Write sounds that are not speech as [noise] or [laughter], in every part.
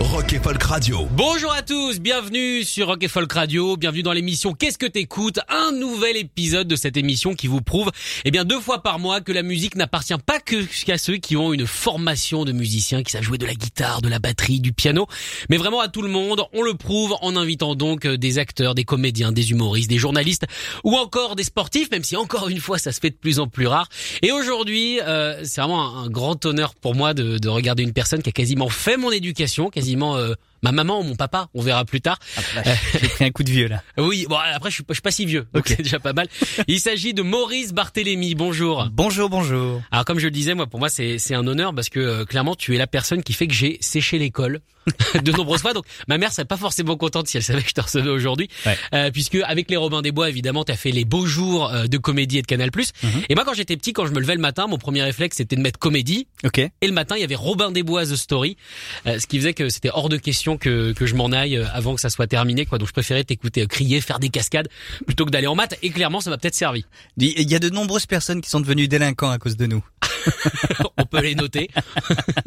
Rock et Folk Radio. Bonjour à tous, bienvenue sur Rock et Folk Radio, bienvenue dans l'émission Qu'est-ce que t'écoutes? Un nouvel épisode de cette émission qui vous prouve, eh bien deux fois par mois, que la musique n'appartient pas que qu'à ceux qui ont une formation de musiciens, qui savent jouer de la guitare, de la batterie, du piano, mais vraiment à tout le monde. On le prouve en invitant donc des acteurs, des comédiens, des humoristes, des journalistes ou encore des sportifs, même si encore une fois ça se fait de plus en plus rare. Et aujourd'hui, euh, c'est vraiment un, un grand honneur pour moi de, de regarder une personne qui a quasiment fait mon éducation, quasiment euh, ma maman ou mon papa, on verra plus tard. J'ai pris un coup de vieux là. [laughs] Oui, bon après je suis pas, je suis pas si vieux, donc c'est déjà pas mal. Il s'agit de Maurice Barthélémy. Bonjour. Bonjour, bonjour. Alors comme je le disais, moi pour moi c'est c'est un honneur parce que euh, clairement tu es la personne qui fait que j'ai séché l'école [laughs] de nombreuses fois. Donc ma mère serait pas forcément contente si elle savait que je te recevais aujourd'hui, Ouais. Euh, puisque avec les Robins des Bois évidemment tu as fait les beaux jours euh, de comédie et de Canal+. Mhm. Et moi quand j'étais petit, quand je me levais le matin, mon premier réflexe c'était de mettre comédie. Ok. Et le matin, il y avait Robin des Bois The Story, euh, ce qui faisait que c'était hors de question que, que je m'en aille euh, avant que ça soit terminé. Quoi. Donc je préférais t'écouter euh, crier, faire des cascades, plutôt que d'aller en maths. Et clairement, ça m'a peut-être servi. Il y a de nombreuses personnes qui sont devenues délinquants à cause de nous. [laughs] On peut les noter.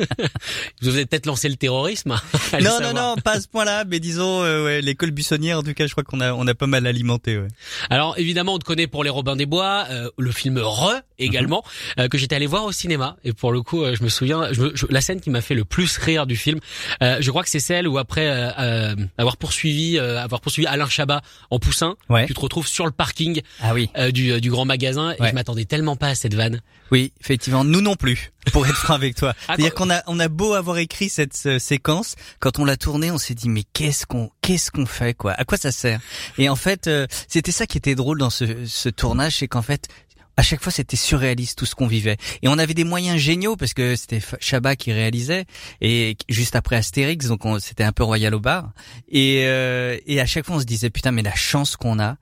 [laughs] Vous avez peut-être lancé le terrorisme. [laughs] Non, non, non, pas à ce point-là, mais disons, euh, ouais, l'école buissonnière, en tout cas, je crois qu'on a, on a pas mal alimenté. Ouais. Alors évidemment, on te connaît pour les Robins des Bois, euh, le film Re également, Mhm. euh, que j'étais allé voir au cinéma. Et pour le coup, euh, je me souviens, je, me- je- la scène qui m'a fait le plus rire du film, euh, je crois que c'est celle où après euh, euh, avoir poursuivi, euh, avoir poursuivi Alain Chabat en poussin, Ouais. tu te retrouves sur le parking Ah oui. euh, du, du grand magasin et je m'attendais tellement pas à cette vanne. Oui, effectivement, nous non plus, pour être franc avec toi. [laughs] Ah, C'est-à-dire qu'on a, on a beau avoir écrit cette euh, séquence, quand on l'a tournée, on s'est dit mais qu'est-ce qu'on, qu'est-ce qu'on fait quoi? À quoi ça sert? Et en fait, euh, c'était ça qui était drôle dans ce, ce tournage, c'est qu'en fait. À chaque fois, c'était surréaliste tout ce qu'on vivait, et on avait des moyens géniaux parce que c'était Chabat qui réalisait, et juste après Astérix, donc on- c'était un peu royal au bar. Et, euh, et à chaque fois, on se disait putain, mais la chance qu'on a.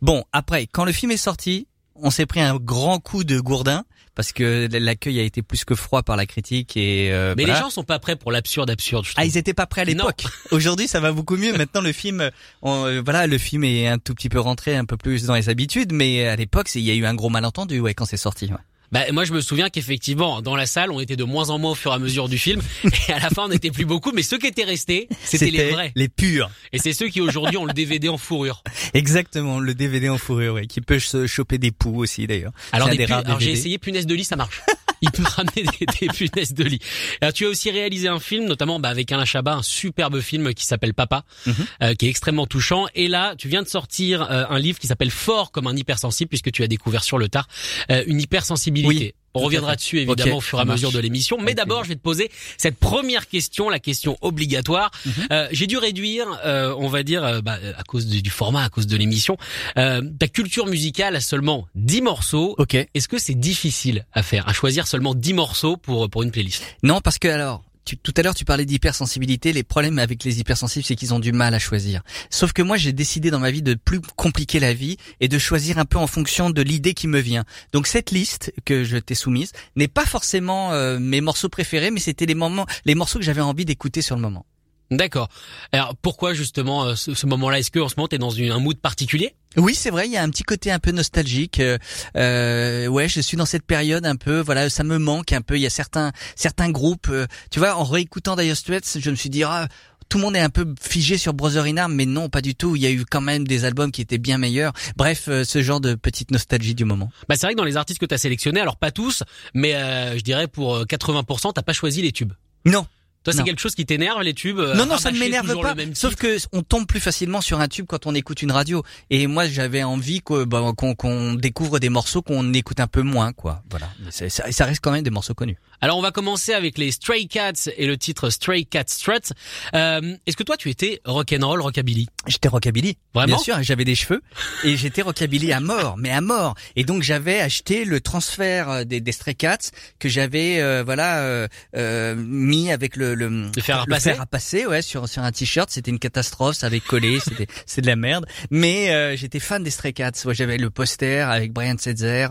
Bon, après, quand le film est sorti, on s'est pris un grand coup de gourdin parce que l'accueil a été plus que froid par la critique et euh, Mais voilà. les gens sont pas prêts pour l'absurde absurde. Je ah ils étaient pas prêts à l'époque. [laughs] Aujourd'hui ça va beaucoup mieux. Maintenant le film, on- euh, voilà le film est un tout petit peu rentré un peu plus dans les habitudes, mais à l'époque il y a eu un gros malentendu ouais quand c'est sorti. ouais. Bah, moi, je me souviens qu'effectivement, dans la salle, on était de moins en moins au fur et à mesure du film, [laughs] et à la fin, on n'était plus beaucoup. Mais ceux qui étaient restés, c'était les vrais. les purs. Et c'est ceux qui aujourd'hui ont le DVD en fourrure. [laughs] Exactement le DVD en fourrure ouais, qui peut se choper des poux aussi d'ailleurs. Alors, des alors j'ai essayé punaise de lit, ça marche. [laughs] Il peut ramener des, des punaises de lit. Alors, tu as aussi réalisé un film, notamment bah, avec Alain Chabat, un superbe film qui s'appelle Papa, Mhm. euh, qui est extrêmement touchant. Et là, tu viens de sortir euh, un livre qui s'appelle Fort comme un hypersensible, puisque tu as découvert sur le tard euh, une hypersensibilité. Oui, On reviendra dessus évidemment au fur et à mesure de l'émission. Mais d'abord, je vais te poser cette première question, la question obligatoire. Mhm. Euh, J'ai dû réduire, euh, on va dire, euh, bah, à cause du, du format, à cause de l'émission, euh, ta culture musicale à seulement 10 morceaux. Ok. Est-ce que c'est difficile à faire, à choisir seulement 10 morceaux pour pour une playlist? Non, parce que alors, tout à l'heure tu parlais d'hypersensibilité. Les problèmes avec les hypersensibles, c'est qu'ils ont du mal à choisir. Sauf que moi, j'ai décidé dans ma vie de plus compliquer la vie et de choisir un peu en fonction de l'idée qui me vient. Donc cette liste que je t'ai soumise n'est pas forcément euh, mes morceaux préférés, mais c'était les moments, les morceaux que j'avais envie d'écouter sur le moment. D'accord. Alors pourquoi justement euh, ce, moment-là? Est-ce que en ce moment t'es dans un mood particulier? Oui, c'est vrai, il y a un petit côté un peu nostalgique. Euh, euh, ouais, je suis dans cette période un peu, voilà, ça me manque un peu. Il y a certains certains grouppes, euh, tu vois, en réécoutant Dire Straits, je me suis dit ah, tout le monde est un peu figé sur Brother in Arms, mais non, pas du tout. Il y a eu quand même des albums qui étaient bien meilleurs. Bref, euh, ce genre de petite nostalgie du moment. Bah c'est vrai que dans les artistes que t'as sélectionnés, alors pas tous, mais euh, je dirais pour euh, 80%, t'as pas choisi les tubes. Non, Toi, c'est quelque chose qui t'énerve les tubes euh, non, non, ça ne m'énerve pas. Sauf que on tombe plus facilement sur un tube quand on écoute une radio. Et moi, j'avais envie bah, qu'on découvre des morceaux qu'on écoute un peu moins, quoi. Voilà. Mais ça reste quand même des morceaux connus. Alors on va commencer avec les Stray Cats et le titre Stray Cat Strut. Euh, Est-ce que toi tu étais rock'n'roll, rockabilly? J'étais rockabilly. Vraiment Bien sûr, j'avais des cheveux et j'étais rockabilly à mort, mais à mort. Et donc j'avais acheté le transfert euh, des, des Stray Cats que j'avais euh, voilà euh, euh, mis avec le le, Le fer à repasser fer à passer, ouais, sur sur un t-shirt. C'était une catastrophe, ça avait collé, c'était [laughs] c'est de la merde. Mais euh, j'étais fan des Stray Cats. Ouais, j'avais le poster avec Brian Setzer,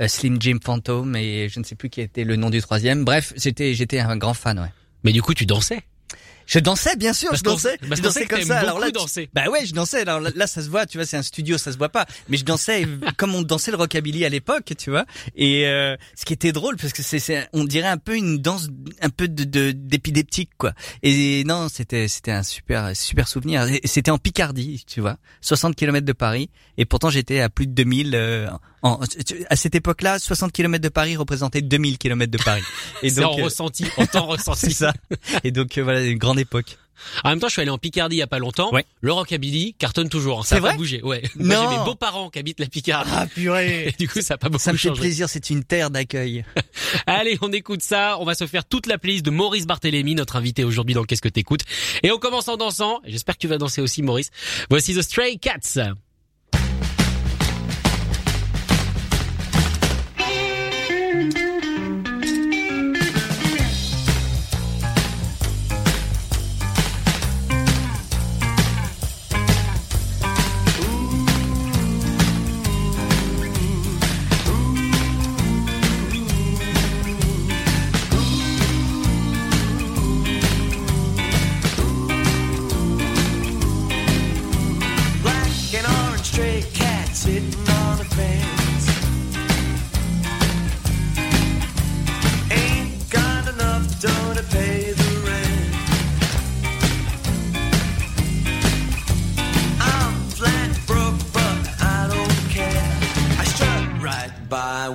euh, Slim Jim Phantom et je ne sais plus qui était le nom du troisième. Bref, j'étais j'étais un grand fan, ouais. Mais du coup tu dansais? Je dansais, bien sûr, Parce je dansais. parce je dansais que comme ça. Alors là, tu- bah ouais, je dansais. Alors là, là, ça se voit, tu vois, c'est un studio, ça se voit pas. Mais je dansais [laughs] comme on dansait le rockabilly à l'époque, tu vois. Et euh, ce qui était drôle, parce que c'est, on dirait un peu une danse, un peu de, d'épideptique, quoi. Et non, c'était, c'était un super, super souvenir. C'était en Picardie, tu vois, 60 km de Paris. Et pourtant, j'étais à plus de 2000. euh, en, à cette époque-là, 60 km de Paris représentait 2000 km de Paris. [laughs] Et C'est en euh, ressenti, en [laughs] temps c'est ressenti. ça. Et donc euh, voilà, une grande époque. En même temps, je suis allé en Picardie il y a pas longtemps. Ouais. Le rockabilly cartonne toujours. hein. Ça a pas vrai bougé. Ouais. [laughs] Moi, j'ai Non. mes beaux-parents qui habitent la Picardie. Ah purée Et du coup, ça a pas beaucoup Ça me fait changé. plaisir, c'est une terre d'accueil. Allez, on écoute ça. On va se faire toute la playlist de Maurice Barthélémy, notre invité aujourd'hui dans Qu'est-ce que t'écoutes? Et on commence en dansant. J'espère que tu vas danser aussi, Maurice. Voici The Stray Cats.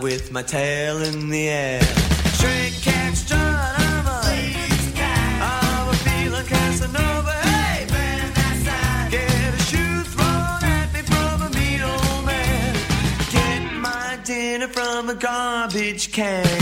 With my tail in the air. Stray cat strut, I'm a I'm a feeling Casanova. Hey, man, that's Get a shoe thrown at me from a mean old man. Get my dinner from a garbage can.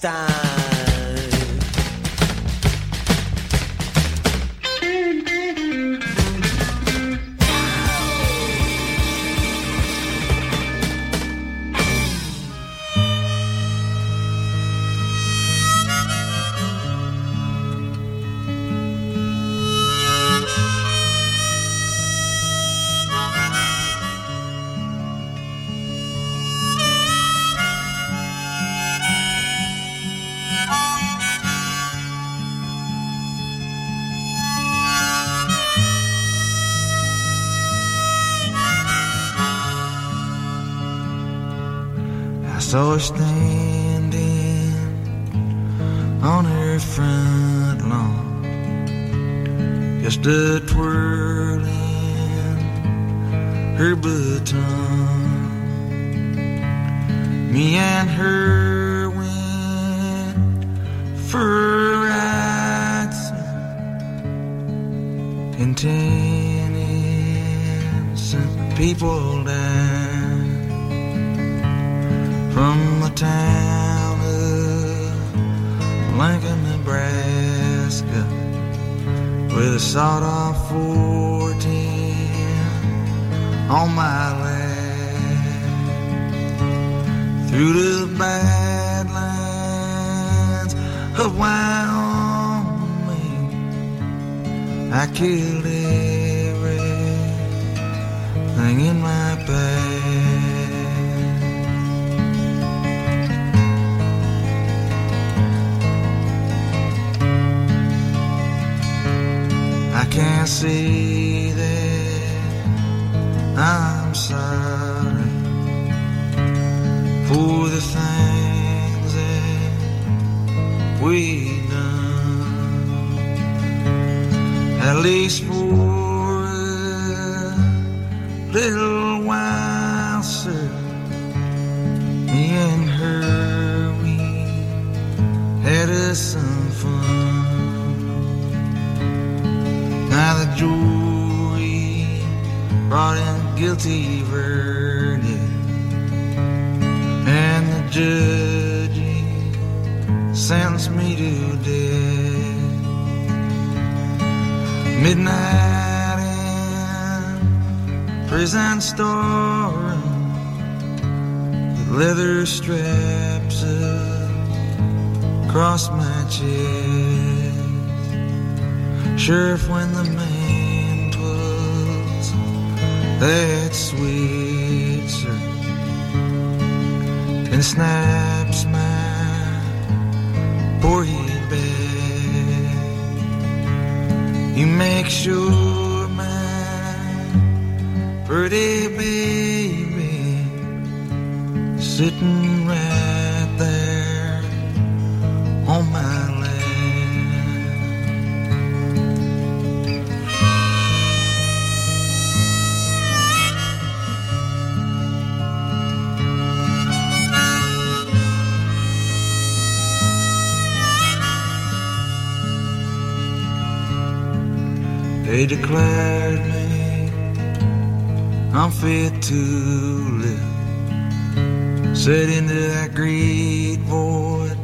time. Saw her standing on her front lawn, just a twirling her baton. Me and her went for a ride in ten innocent people died from the town of Lincoln, Nebraska, with a sawed-off 410 on my lap. Through the badlands of Wyoming, I killed everything in my path. Can't say that I'm sorry for the things that we done. At least for a little while, brought in guilty verdict, and the judge sentenced me to death. Midnight in prison with leather straps across my chest. Sheriff, when the man that switcher and snaps my poor head back, you make sure my pretty baby sitting right They declared me unfit to live. Said into that great void,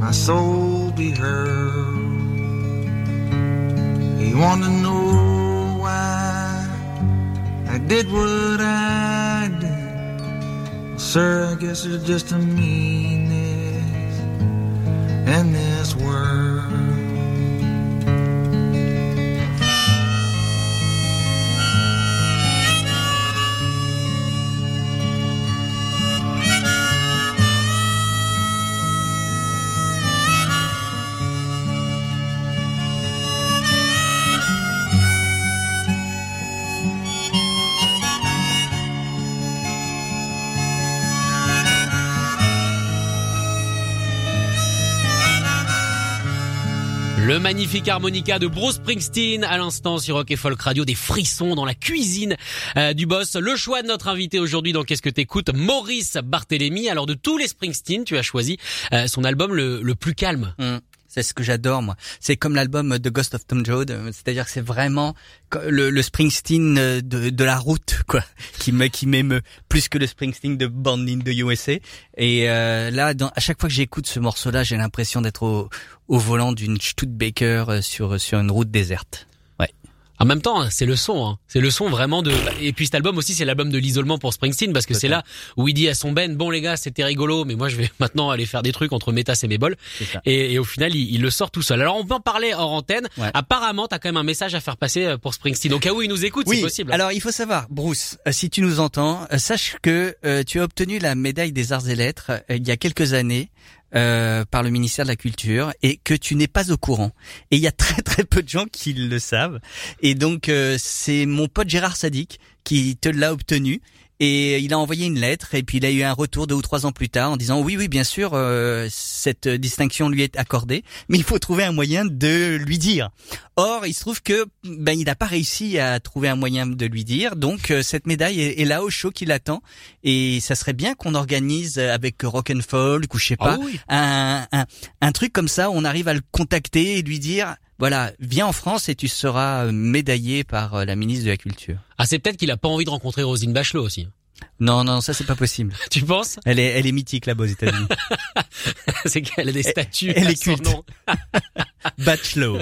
my soul be heard. He wanted to know why I did what I did. Sir, I guess it's just a meanness in this Le magnifique harmonica de Bruce Springsteen à l'instant sur Rock et Folk Radio, des frissons dans la cuisine euh, du boss. Le choix de notre invité aujourd'hui dans Qu'est-ce que t'écoutes Maurice Barthélémy. Alors de tous les Springsteen, tu as choisi euh, son album le, plus calme. Mm. C'est ce que j'adore moi. C'est comme l'album The Ghost of Tom Joad, euh, c'est-à-dire que c'est vraiment le, le Springsteen euh, de, de la route [laughs] quoi, qui me qui m'émeut plus que le Springsteen de Born in the USA. Et euh, là, dans, à chaque fois que j'écoute ce morceau-là, j'ai l'impression d'être au, au volant d'une Studebaker euh, sur sur une route déserte. En même temps, c'est le son, hein. c'est le son vraiment de. Et puis cet album aussi, c'est l'album de l'isolement pour Springsteen parce que c'est là où il dit à son Ben, bon les gars, c'était rigolo, mais moi je vais [laughs] maintenant aller faire des trucs entre métas et ça. Et, et au final, il, il le sort tout seul. Alors on peut en parler hors antenne. Ouais. Apparemment, t'as quand même un message à faire passer euh, pour Springsteen. Donc à où il nous écoute, Oui, c'est possible. alors il faut savoir, Bruce, euh, si tu nous entends, euh, sache que euh, tu as obtenu la médaille des arts et lettres euh, il y a quelques années euh, par le ministère de la Culture et que tu n'es pas au courant. Et il y a très [laughs] très peu de gens qui le savent. Et donc euh, c'est mon pote Gérard Sadik qui te l'a obtenu Et il a envoyé une lettre et puis il a eu un retour deux ou trois ans plus tard en disant oui oui bien sûr euh, cette distinction lui est accordée, mais il faut trouver un moyen de lui dire. Or il se trouve que ben il n'a pas réussi à trouver un moyen de lui dire, donc euh, cette médaille est, est là au show qui l'attend et ça serait bien qu'on organise avec Rock and Folk ou je sais pas Ah oui. un, un un truc comme ça, où on arrive à le contacter et lui dire voilà viens en France et tu seras euh, médaillé par euh, la ministre de la Culture. Ah, c'est peut-être qu'il a pas envie de rencontrer Rosine Bachelot aussi. Non non ça c'est pas possible. [laughs] Tu penses? Elle est elle est mythique là-bas aux États-Unis. [laughs] C'est qu'elle a des statues. elle à est culte. [laughs] Bachelot.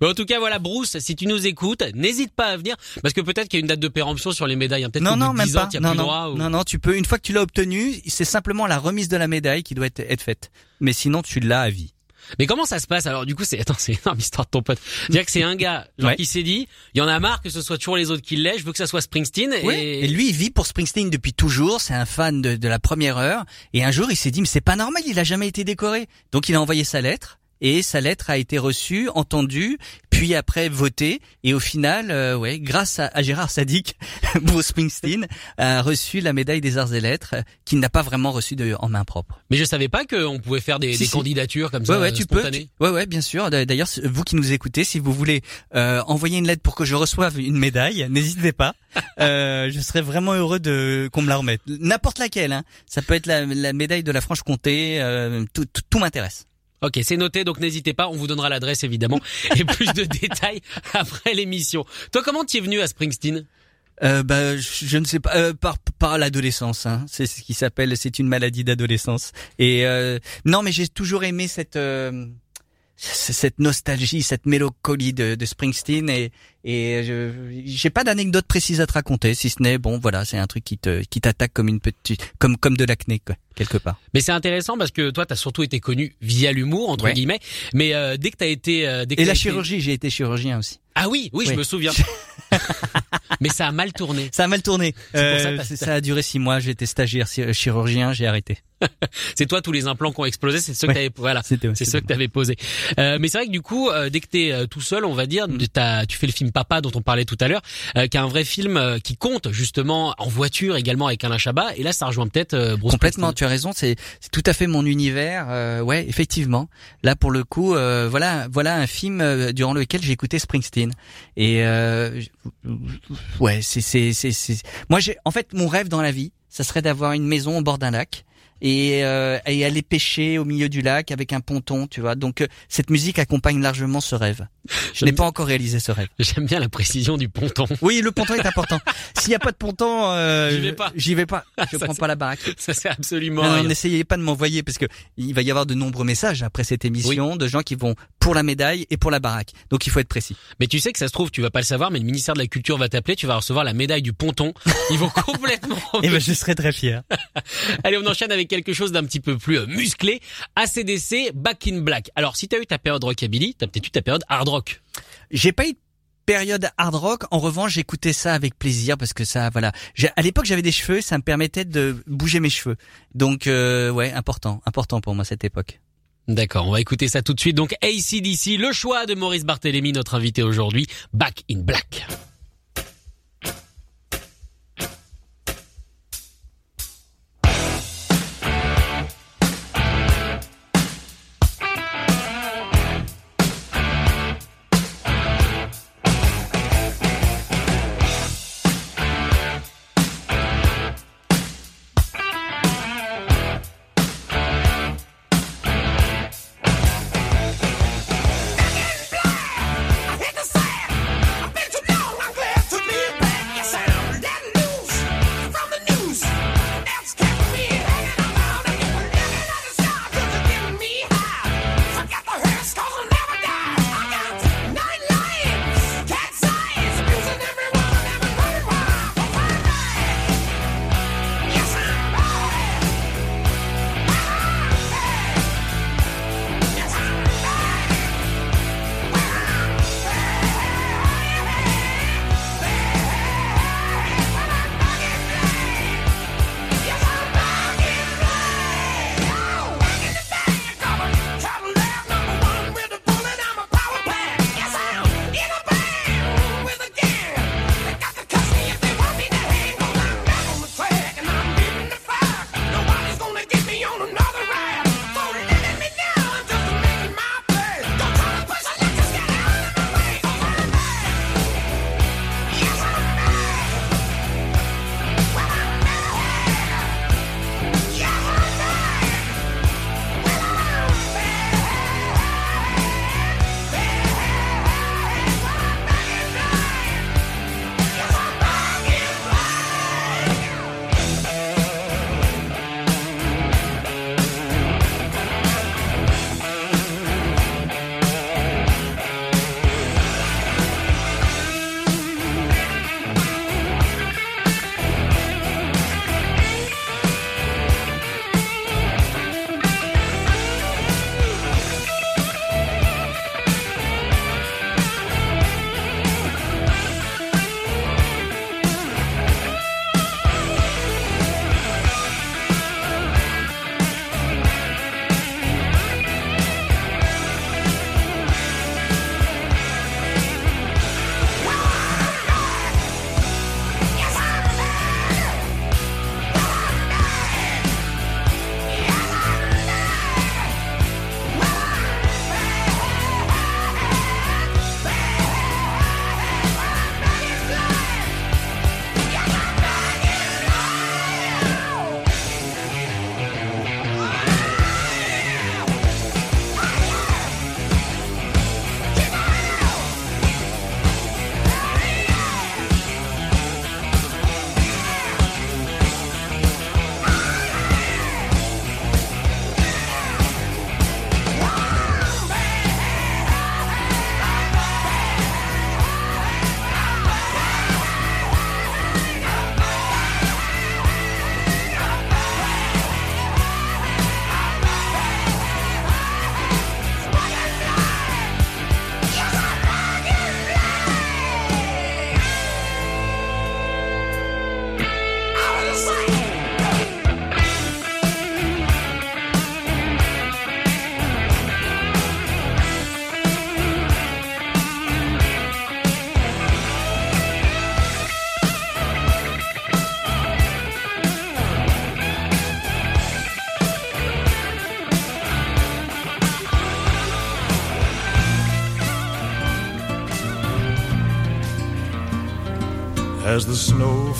Bon, en tout cas, voilà, Bruce, si tu nous écoutes, n'hésite pas à venir, parce que peut-être qu'il y a une date de péremption sur les médailles. hein. Peut-être Non non même 10 ans, pas. as Non plus non droit. ou- non non tu peux une fois que tu l'as obtenu c'est simplement la remise de la médaille qui doit être, être faite. Mais sinon tu l'as à vie. Mais comment ça se passe Alors? Du coup, c'est attends, c'est énorme histoire de ton pote. Dire que c'est un gars genre Ouais. qui s'est dit, il y en a marre que ce soit toujours les autres qui l'aient, je veux que ça soit Springsteen. Et... Et, lui, il vit pour Springsteen depuis toujours. C'est un fan de, de la première heure. Et un jour, il s'est dit, mais c'est pas normal, il a jamais été décoré. Donc, il a envoyé sa lettre. Et sa lettre a été reçue, entendue, puis après votée. Et au final, euh, ouais, grâce à, à Gérard Sadik, [laughs] Bruce Springsteen a reçu la médaille des arts et lettres, euh, qu'il n'a pas vraiment reçue de, en main propre. mais je savais pas qu'on pouvait faire des, Si, des si. candidatures comme Ouais, ça ouais, tu peux. spontanées. tu- Ouais, ouais, bien sûr. D'ailleurs, vous qui nous écoutez, si vous voulez euh, envoyer une lettre pour que je reçoive une médaille, [laughs] n'hésitez pas. Euh, je serais vraiment heureux de qu'on me la remette. N'importe laquelle. Hein. Ça peut être la, la médaille de la Franche-Comté. euh, tout tout, tout m'intéresse. Ok, c'est noté, donc n'hésitez pas, on vous donnera l'adresse évidemment [laughs] et plus de détails après l'émission. Toi, comment tu es venu à Springsteen? Euh, bah, je, je ne sais pas. euh, par par l'adolescence. Hein. C'est ce qui s'appelle. C'est une maladie d'adolescence. Et euh, non, mais j'ai toujours aimé cette euh, cette nostalgie, cette mélancolie de, de Springsteen et et je j'ai pas d'anecdote précise à te raconter, si ce n'est bon, voilà, c'est un truc qui te qui t'attaque comme une petite comme comme de l'acné quoi, quelque part. Mais c'est intéressant parce que toi, t'as surtout été connu via l'humour entre Ouais. guillemets. Mais euh, dès que t'as été, euh, dès que Et la été- chirurgie, j'ai été chirurgien aussi. Ah oui, oui, je Oui. me souviens. [laughs] mais ça a mal tourné. Ça a mal tourné. C'est pour ça Euh, ça a duré six mois. J'étais stagiaire chi- chirurgien, j'ai arrêté. [laughs] C'est toi tous les implants qui ont explosé, c'est ceux Ouais. que t'avais, voilà. C'est ceux que t'avais posé. Euh, mais c'est vrai que du coup, euh, dès que t'es euh, tout seul, on va dire, Mm. t'as- tu fais le film Papa dont on parlait tout à l'heure, euh, qui est un vrai film euh, qui compte justement en voiture également avec Alain Chabat. Et là, ça rejoint peut-être euh, Bruce Complètement, tu as raison, c'est c'est tout à fait mon univers. euh, ouais, effectivement. Là, pour le coup, euh, voilà, voilà un film durant lequel j'ai écouté Springsteen. Et euh, ouais, c'est c'est c'est. Moi, j'ai en fait mon rêve dans la vie, ça serait d'avoir une maison au bord d'un lac. Et, euh, et aller pêcher au milieu du lac avec un ponton, tu vois. Donc euh, cette musique accompagne largement ce rêve. Je n'ai pas encore réalisé ce rêve. J'aime bien la précision du ponton. Oui, le ponton est important. [laughs] S'il n'y a pas de ponton, euh, J'y vais pas. J'y vais pas. Je [laughs] Ça, prends pas la baraque. Ça c'est absolument n'essayez pas de m'envoyer parce que il va y avoir de nombreux messages après cette émission de gens qui vont pour la médaille et pour la baraque. Donc il faut être précis. Mais tu sais que ça se trouve, tu vas pas le savoir, mais le ministère de la Culture va t'appeler, tu vas recevoir la médaille du ponton. Ils vont [laughs] complètement. Et ben je serai très fier. Allez, on enchaîne avec quelque chose d'un petit peu plus euh, musclé. ACDC, Back in Black. Alors, si t'as eu ta période rockabilly, t'as peut-être eu ta période hard rock. J'ai pas eu de période hard rock. En revanche, j'écoutais ça avec plaisir parce que ça, voilà. À l'époque, j'avais des cheveux, ça me permettait de bouger mes cheveux. Donc euh, ouais, important, important pour moi cette époque. D'accord, on va écouter ça tout de suite. Donc ACDC, le choix de Maurice Barthélémy, notre invité aujourd'hui, Back in Black.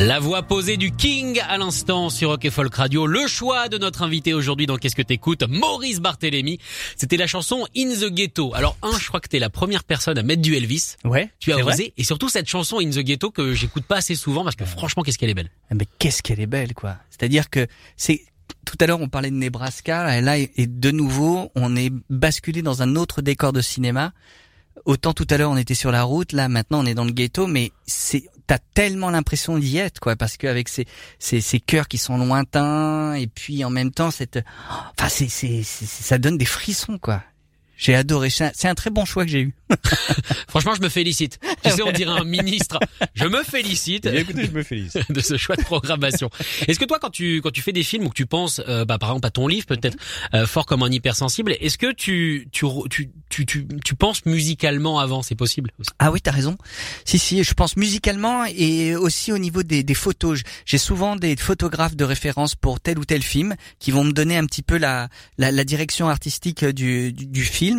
La voix posée du King à l'instant sur Rock et Folk Radio. Le choix de notre invité aujourd'hui dans Qu'est-ce que t'écoutes? Maurice Barthélémy. C'était la chanson In the Ghetto. Alors un, je crois que t'es la première personne à mettre du Elvis. Ouais. Tu as osé. Et surtout cette chanson In the Ghetto que j'écoute pas assez souvent parce que franchement, qu'est-ce qu'elle est belle. Ah, Mais qu'est-ce qu'elle est belle, quoi. C'est-à-dire que c'est tout à l'heure on parlait de Nebraska, et là et de nouveau on est basculé dans un autre décor de cinéma. Autant tout à l'heure on était sur la route, là maintenant on est dans le ghetto, mais c'est t'as tellement l'impression d'y être, quoi, parce qu'avec ces ces ces cœurs qui sont lointains et puis en même temps cette, enfin c'est c'est ça donne des frissons, quoi. J'ai adoré. C'est un- très bon choix que j'ai eu. [laughs] Franchement, je me félicite. Tu sais, on dirait un ministre. Je me félicite. Eh écoutez, je me félicite. [laughs] de ce choix de programmation. Est-ce que toi, quand tu quand tu fais des films ou que tu penses, euh, bah, par exemple à ton livre, peut-être euh, fort comme un hypersensible, est-ce que tu tu, tu tu tu tu penses musicalement avant? C'est possible aussi. Ah oui, t'as raison. Si, si, je pense musicalement et aussi au niveau des, des photos. J'ai souvent des photographes de référence pour tel ou tel film qui vont me donner un petit peu la, la, la direction artistique du, du, du film.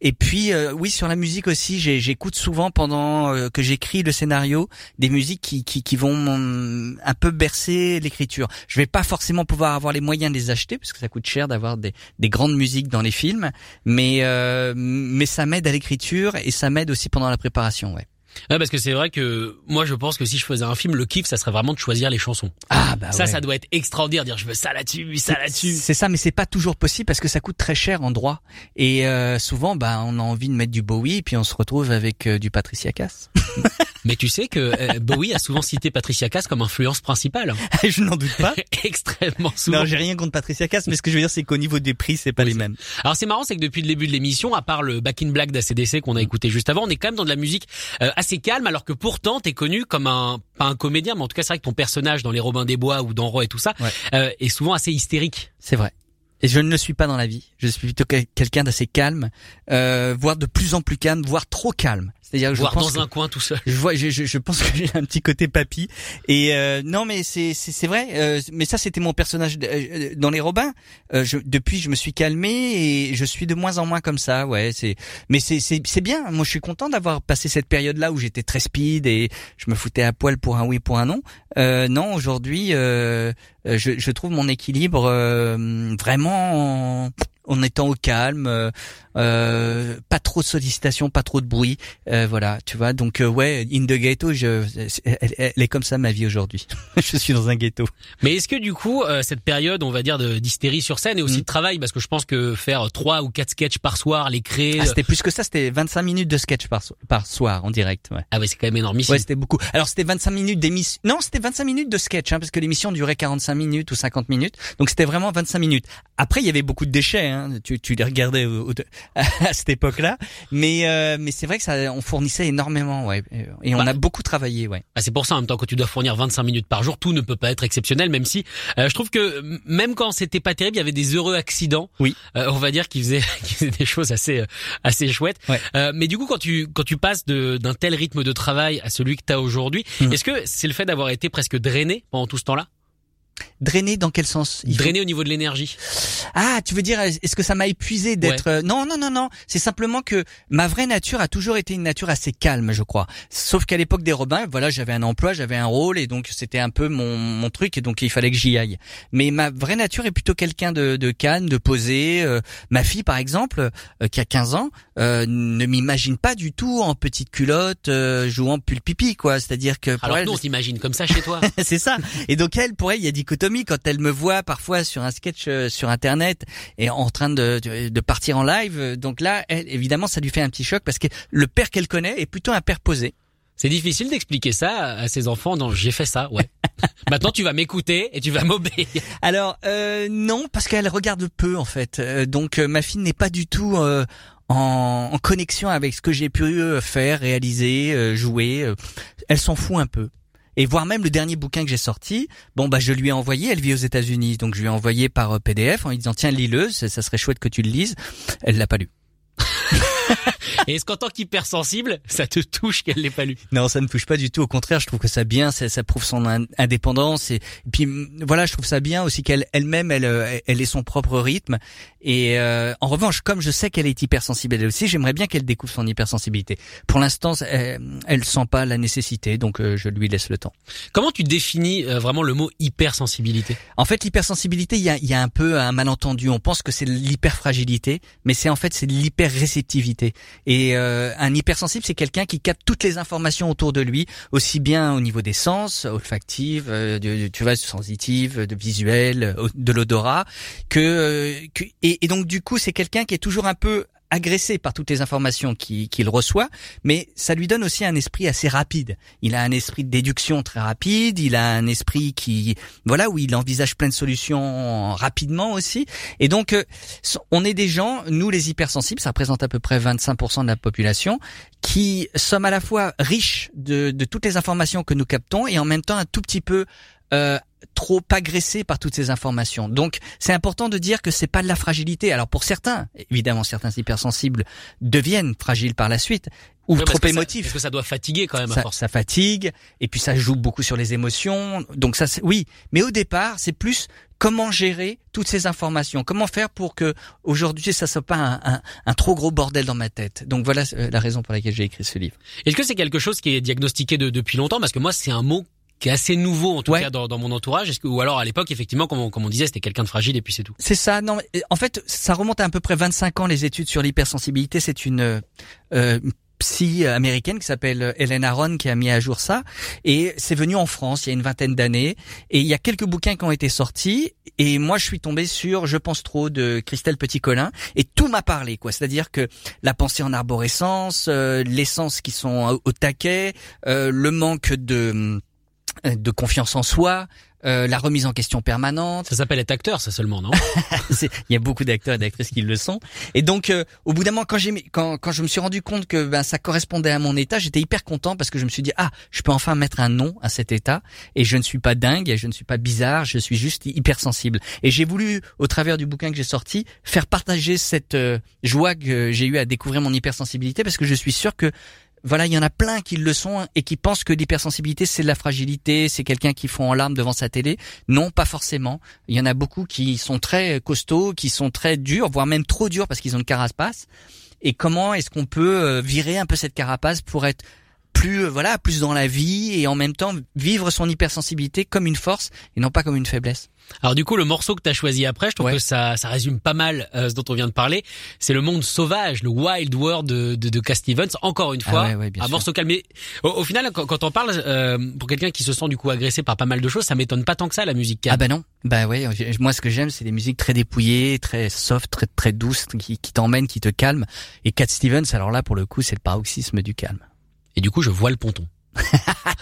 Et puis, euh, oui, sur la musique aussi, j'écoute souvent pendant euh, que j'écris le scénario des musiques qui, qui, qui vont un peu bercer l'écriture. Je vais pas forcément pouvoir avoir les moyens de les acheter parce que ça coûte cher d'avoir des, des grandes musiques dans les films, mais euh, mais ça m'aide à l'écriture et ça m'aide aussi pendant la préparation, ouais. Ouais, parce que c'est vrai que moi, je pense que si je faisais un film, le kiff, ça serait vraiment de choisir les chansons. Ah bah ça, ouais. ça doit être extraordinaire. Dire je veux ça là-dessus, ça là-dessus. C'est ça, mais c'est pas toujours possible parce que ça coûte très cher en droit. Et euh, souvent, bah, on a envie de mettre du Bowie et puis on se retrouve avec euh, du Patricia Cass. [laughs] Mais tu sais que euh, Bowie a souvent cité Patricia Cass comme influence principale. [laughs] Je n'en doute pas. [laughs] Extrêmement souvent. Non, j'ai rien contre Patricia Cass, mais ce que je veux dire, c'est qu'au niveau des prix, c'est pas les mêmes. Alors c'est marrant, c'est que depuis le début de l'émission, à part le Back in Black d'ACDC qu'on a écouté juste avant, on est quand même dans de la musique euh, assez calme, alors que pourtant t'es connu comme un pas un comédien, mais en tout cas c'est vrai que ton personnage dans les Robins des Bois ou dans Roy et tout ça Ouais. euh, est souvent assez hystérique. C'est vrai. Et je ne le suis pas dans la vie. Je suis plutôt quel- quelqu'un d'assez calme, euh, voire de plus en plus calme, voire trop calme. C'est-à-dire que je pense dans que- un coin tout seul. je vois, je, je, je pense que j'ai un petit côté papy. Et euh, non, mais c'est c'est c'est vrai. euh, mais ça, c'était mon personnage de- euh, dans les Robins. Euh, je, depuis, je me suis calmé et je suis de moins en moins comme ça. Ouais, c'est. Mais c'est c'est c'est bien. Moi, je suis content d'avoir passé cette période-là où j'étais très speed et je me foutais à poil pour un oui, pour un non. Euh, non, aujourd'hui, euh, euh, je, je trouve mon équilibre euh, vraiment en, en étant au calme, euh, euh, pas trop de sollicitations, pas trop de bruit, euh, voilà, tu vois. Donc euh, ouais, in the ghetto, je, elle, elle est comme ça ma vie aujourd'hui. [laughs] je suis dans un ghetto. Mais est-ce que du coup, euh, cette période, on va dire, d'hystérie sur scène et aussi Mm. de travail, parce que je pense que faire trois ou quatre sketchs par soir, les créer, Ah, c'était plus que ça, c'était 25 minutes de sketch par, so- par soir en direct. Ouais. ah ouais, c'est quand même énorme ici. Ouais, c'était beaucoup. Alors c'était 25 minutes d'émission. Non, c'était 25 minutes de sketch, hein, parce que l'émission durait 45 minutes ou 50 minutes. Donc c'était vraiment 25 minutes. Après, il y avait beaucoup de déchets. Hein. Tu, tu les regardais au- au- [laughs] à cette époque-là, mais euh, mais c'est vrai que ça, on fournissait énormément, ouais. Et on Bah. a beaucoup travaillé, ouais. Ah, c'est pour ça en même temps que tu dois fournir 25 minutes par jour, tout ne peut pas être exceptionnel, même si euh, je trouve que même quand c'était pas terrible, il y avait des heureux accidents. Oui. Euh, on va dire qui faisaient, [laughs] qui faisaient des choses assez euh, assez chouettes. Ouais. Euh, mais du coup, quand tu quand tu passes de- d'un tel rythme de travail à celui que tu as aujourd'hui, Mhm. est-ce que c'est le fait d'avoir été presque drainé pendant tout ce temps-là? Drainé dans quel sens Il faut- Drainé au niveau de l'énergie. Ah, tu veux dire, est-ce que ça m'a épuisé d'être euh, Non, non, non, non. C'est simplement que ma vraie nature a toujours été une nature assez calme, je crois. Sauf qu'à l'époque des Robins, voilà, j'avais un emploi, j'avais un rôle, et donc c'était un peu mon, mon truc, et donc il fallait que j'y aille. Mais ma vraie nature est plutôt quelqu'un de, de calme, de posé. euh, ma fille, par exemple, euh, qui a 15 ans, euh, ne m'imagine pas du tout en petite culotte, euh, jouant pull pipi, quoi. C'est-à-dire que pour Alors elle, nous, on t'imagine comme ça chez toi. [laughs] c'est ça. Et donc elle, pour elle, il y a dichotomie quand elle me voit parfois sur un sketch euh, sur internet et en train de, de, de partir en live. euh, Donc là, elle, évidemment, ça lui fait un petit choc parce que le père qu'elle connaît est plutôt un père posé. C'est difficile d'expliquer ça à ses enfants. Non, j'ai fait ça, ouais. [laughs] Maintenant, tu vas m'écouter et tu vas m'obéir. Alors euh, non, parce qu'elle regarde peu en fait. Euh, donc euh, ma fille n'est pas du tout en, en connexion avec ce que j'ai pu faire, réaliser, jouer. elle s'en fout un peu. Et voire même le dernier bouquin que j'ai sorti, bon bah je lui ai envoyé, elle vit aux États-Unis, donc je lui ai envoyé par euh, PDF en disant tiens lis-le, ça ça serait chouette que tu le lises. Elle l'a pas lu. Et est-ce qu'en tant qu'hypersensible, ça te touche qu'elle l'ait pas lu Non, ça me touche pas du tout. Au contraire, je trouve que ça bien, ça, ça prouve son in- indépendance. Et, et puis voilà, je trouve ça bien aussi qu'elle elle-même, elle, euh, elle ait son propre rythme. Et euh, en revanche, comme je sais qu'elle est hypersensible elle aussi, j'aimerais bien qu'elle découvre son hypersensibilité. Pour l'instant, elle, elle sent pas la nécessité, donc euh, je lui laisse le temps. Comment tu définis euh, vraiment le mot hypersensibilité? En fait, l'hypersensibilité, il y a, y a un peu un malentendu. On pense que c'est l'hyperfragilité, mais c'est en fait c'est l'hyperréceptivité. Et euh, un hypersensible, c'est quelqu'un qui capte toutes les informations autour de lui, aussi bien au niveau des sens, olfactive, euh, tu vois, sensitive, de visuel, euh, de l'odorat, que, euh, et, et donc du coup, c'est quelqu'un qui est toujours un peu agressé par toutes les informations qu'il reçoit, mais ça lui donne aussi un esprit assez rapide. Il a un esprit de déduction très rapide, il a un esprit qui, voilà, où il envisage plein de solutions rapidement aussi. Et donc, euh, on est des gens, nous les hypersensibles, ça représente à peu près 25% de la population, qui sommes à la fois riches de, de toutes les informations que nous captons et en même temps un tout petit peu euh, trop agressés par toutes ces informations. Donc, c'est important de dire que c'est pas de la fragilité. Alors pour certains, évidemment, certains hypersensibles deviennent fragiles par la suite ou trop émotifs Parce que ça doit fatiguer quand même à ça, force. ça fatigue et puis ça joue beaucoup sur les émotions. Donc ça, oui. Mais au départ, c'est plus comment gérer toutes ces informations, comment faire pour que aujourd'hui ça soit pas un, un- un trop gros bordel dans ma tête. Donc voilà euh, la raison pour laquelle j'ai écrit ce livre. Est-ce que c'est quelque chose qui est diagnostiqué de- depuis longtemps? Parce que moi, c'est un mot qui est assez nouveau en tout Ouais. cas dans, dans mon entourage. Ou alors à l'époque, effectivement, comme on, comme on disait, c'était quelqu'un de fragile et puis c'est tout. C'est ça. Non, en fait, ça remonte à à peu près 25 ans les études sur l'hypersensibilité. C'est une euh, euh, psy américaine qui s'appelle Hélène Aron qui a mis à jour ça et c'est venu en France il y a une vingtaine d'années et il y a quelques bouquins qui ont été sortis et moi je suis tombé sur Je pense trop de Christelle Petit-Colin et tout m'a parlé quoi c'est-à-dire que la pensée en arborescence euh, les sens qui sont au, au taquet euh, le manque de de confiance en soi euh, la remise en question permanente Ça s'appelle être acteur, ça seulement, non [laughs] il y a beaucoup d'acteurs et d'actrices qui le sont. Et donc, euh, au bout d'un moment, quand quand, quand je me suis rendu compte que ben, ça correspondait à mon état, j'étais hyper content parce que je me suis dit ah, je peux enfin mettre un nom à cet état. Et je ne suis pas dingue, et je ne suis pas bizarre, je suis juste hypersensible. Et j'ai voulu, au travers du bouquin que j'ai sorti, faire partager cette euh, joie que j'ai eue à découvrir mon hypersensibilité parce que je suis sûr que voilà, il y en a plein qui le sont et qui pensent que l'hypersensibilité c'est de la fragilité, c'est quelqu'un qui fond en larmes devant sa télé. Non, pas forcément. Il y en a beaucoup qui sont très costauds, qui sont très durs, voire même trop durs parce qu'ils ont une carapace. Et comment est-ce qu'on peut euh, virer un peu cette carapace pour être plus euh, voilà plus dans la vie et en même temps vivre son hypersensibilité comme une force et non pas comme une faiblesse. Alors du coup, le morceau que tu as choisi après, je trouve Ouais. que ça, ça résume pas mal euh, ce dont on vient de parler. C'est le monde sauvage, le wild world de, de, de Cat Stevens. Encore une Ah fois, ouais, ouais, bien un sûr. morceau calme. Mais Au, au final, quand, quand on parle, euh, pour quelqu'un qui se sent du coup agressé par pas mal de choses, ça m'étonne pas tant que ça la musique calme. Ah bah non, bah ouais. Moi, ce que j'aime, c'est des musiques très dépouillées, très soft, très très douces, qui, qui t'emmènent, qui te calment. Et Cat Stevens, alors là, pour le coup, c'est le paroxysme du calme. Et du coup, je vois le ponton. [laughs]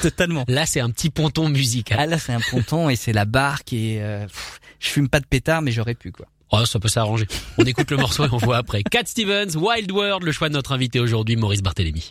Totalement. Là, c'est un petit ponton musical. Ah là, c'est un ponton et c'est la barque et euh, pff, je fume pas de pétard, mais j'aurais pu quoi. Oh, ça peut s'arranger. On écoute le morceau et on voit après. Cat Stevens, Wild World, le choix de notre invité aujourd'hui, Maurice Barthélémy.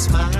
smile.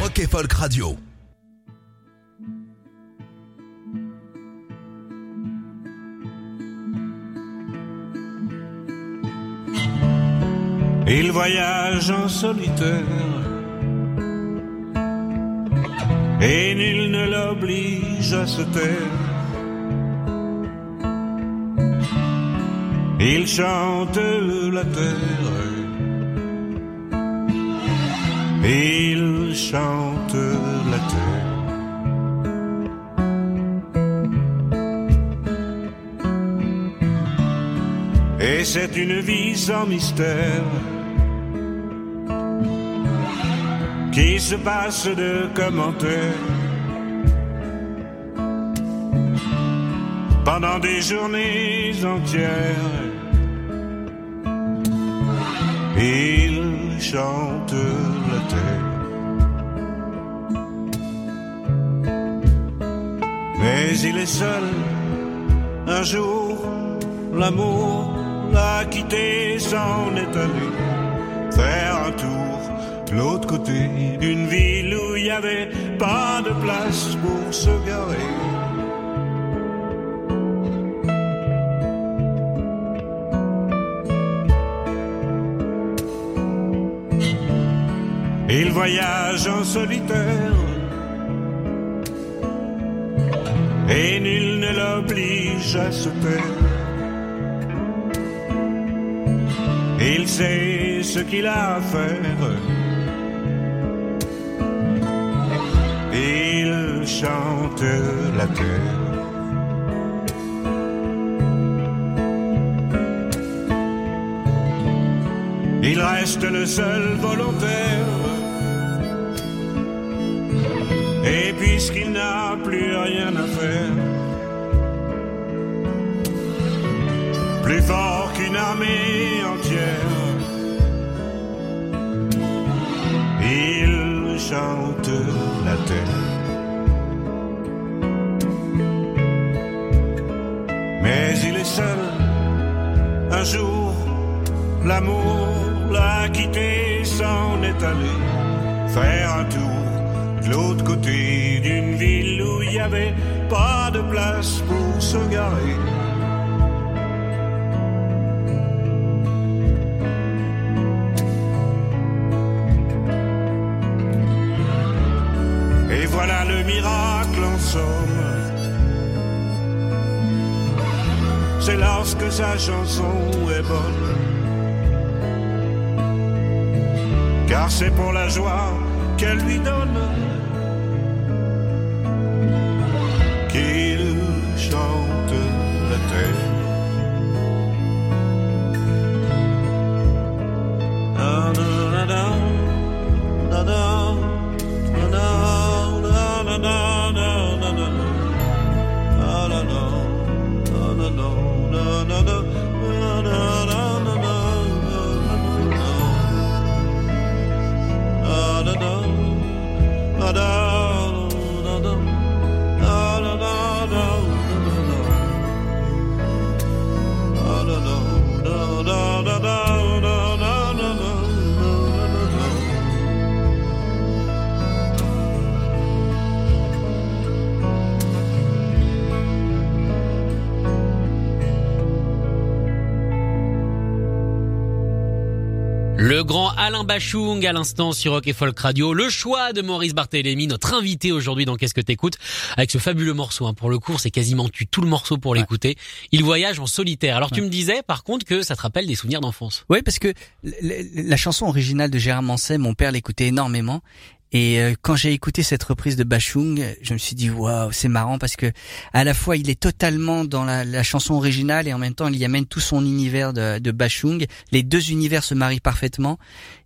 Rock et Folk Radio. Il voyage en solitaire et nul ne l'oblige à se taire. Il chante la terre. Il chante la terre. Et c'est une vie sans mystère qui se passe de commentaires pendant des journées entières. Chante la terre. Mais il est seul. Un jour, l'amour l'a quitté, s'en est allé faire un tour de l'autre côté d'une ville où il n'y avait pas de place pour se garer. Il voyage en solitaire et nul ne l'oblige à se taire. Il sait ce qu'il a à faire. Il chante la terre. Il reste le seul volontaire. Et puisqu'il n'a plus rien à faire, plus fort qu'une armée entière, il chante la terre. Mais il est seul, un jour, l'amour l'a quitté, s'en est allé faire un tour de l'autre côté d'une ville où il n'y avait pas de place pour se garer. Et voilà le miracle en somme. C'est lorsque sa chanson est bonne. Car c'est pour la joie qu'elle lui donne fair. Alain Bachung à l'instant sur Rock et Folk Radio. Le choix de Maurice Barthélémy, notre invité aujourd'hui dans Qu'est-ce que t'écoutes? Avec ce fabuleux morceau. Hein. Pour le coup, c'est quasiment tu tout le morceau pour l'écouter. Il voyage en solitaire. Alors tu me disais par contre que ça te rappelle des souvenirs d'enfance. Oui, parce que la chanson originale de Gérard Manset, mon père l'écoutait énormément. Et euh, quand j'ai écouté cette reprise de Bachung, je me suis dit waouh, c'est marrant parce que à la fois il est totalement dans la, la chanson originale et en même temps il y amène tout son univers de, de Bachung. Les deux univers se marient parfaitement.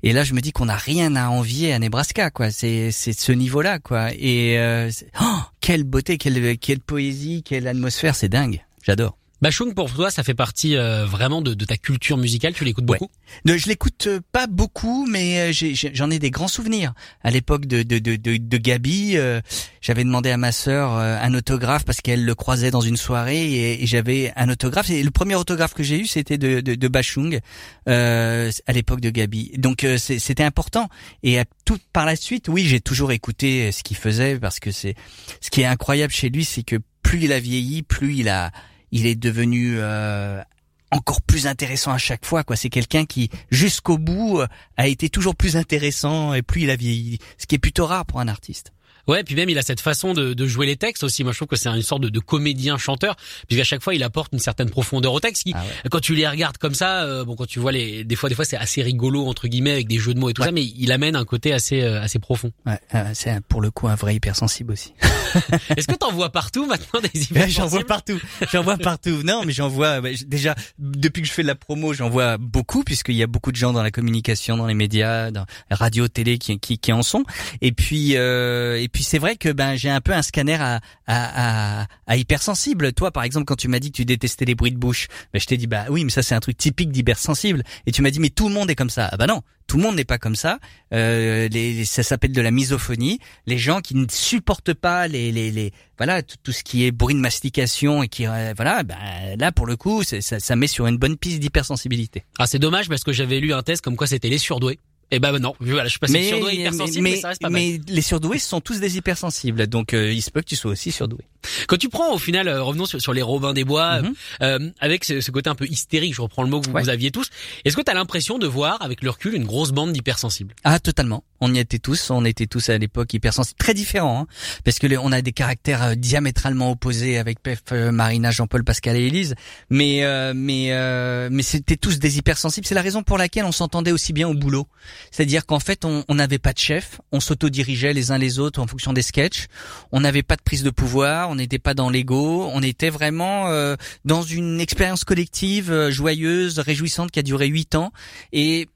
Et là je me dis qu'on n'a rien à envier à Nebraska quoi. C'est c'est ce niveau-là quoi. Et euh, oh, quelle beauté, quelle quelle poésie, quelle atmosphère, c'est dingue. J'adore. Bachung pour toi, ça fait partie euh, vraiment de, de ta culture musicale. Tu l'écoutes Ouais. beaucoup? Ne, je l'écoute euh, pas beaucoup, mais euh, j'en ai, des grands souvenirs. À l'époque de, de, de, de, de Gabi, euh, j'avais demandé à ma sœur euh, un autographe parce qu'elle le croisait dans une soirée et, et j'avais un autographe. Et le premier autographe que j'ai eu, c'était de, de, de Bachung euh, à l'époque de Gabi. Donc euh, c'était important. Et à tout par la suite, oui, j'ai toujours écouté ce qu'il faisait parce que c'est ce qui est incroyable chez lui, c'est que plus il a vieilli, plus il a il est devenu euh, encore plus intéressant à chaque fois. quoi. C'est quelqu'un qui, jusqu'au bout, euh, a été toujours plus intéressant et plus il a vieilli. Ce qui est plutôt rare pour un artiste. Ouais, puis même il a cette façon de, de jouer les textes aussi. Moi, je trouve que c'est une sorte de, de comédien chanteur, puisqu'à chaque fois il apporte une certaine profondeur au texte. Qui, Ah ouais. Quand tu les regardes comme ça, euh, bon, quand tu vois les, des fois, des fois c'est assez rigolo entre guillemets avec des jeux de mots et tout Ouais. ça, mais il amène un côté assez euh, assez profond. Ouais, euh, c'est pour le coup un vrai hypersensible aussi. [laughs] Est-ce que t'en vois partout maintenant des [laughs] Ouais, j'en vois hypersensibles? partout. J'en vois partout. Non, mais j'en vois déjà depuis que je fais de la promo, j'en vois beaucoup puisqu'il y a beaucoup de gens dans la communication, dans les médias, dans la radio, télé qui, qui, qui en sont. Et puis euh, et puis c'est vrai que ben j'ai un peu un scanner à à, à, à hypersensible. Toi, par exemple, quand tu m'as dit que tu détestais les bruits de bouche, ben, je t'ai dit bah oui, mais ça c'est un truc typique d'hypersensible. Et tu m'as dit mais tout le monde est comme ça. Ah bah non. Tout le monde n'est pas comme ça. Euh, les, ça s'appelle de la misophonie. Les gens qui ne supportent pas les, les, les voilà tout, ce qui est bruit de mastication et qui euh, voilà ben, là pour le coup ça, ça met sur une bonne piste d'hypersensibilité. Ah, c'est dommage parce que j'avais lu un test comme quoi c'était les surdoués. Et ben non, voilà, je suis passé de surdoué hypersensible, mais, ça reste pas mal. mais les surdoués sont tous des hypersensibles, donc euh, il se peut que tu sois aussi surdoué. Quand tu prends au final, euh, revenons sur, sur les Robins des Bois, Mhm. euh, avec ce, ce côté un peu hystérique, je reprends le mot que vous, Ouais. vous aviez tous, est-ce que tu as l'impression de voir, avec le recul, une grosse bande d'hypersensibles? Ah totalement. On y était tous, on était tous à l'époque hypersensibles, très différents, hein, parce que les- on a des caractères euh, diamétralement opposés avec Pef, euh, Marina, Jean-Paul, Pascal et Élise, mais euh, mais euh, mais c'était tous des hypersensibles. C'est la raison pour laquelle on s'entendait aussi bien au boulot. C'est-à-dire qu'en fait, on n'avait pas de chef, on s'autodirigeait les uns les autres en fonction des sketchs. On n'avait pas de prise de pouvoir, on n'était pas dans l'ego, on était vraiment euh, dans une expérience collective euh, joyeuse, réjouissante qui a duré huit ans et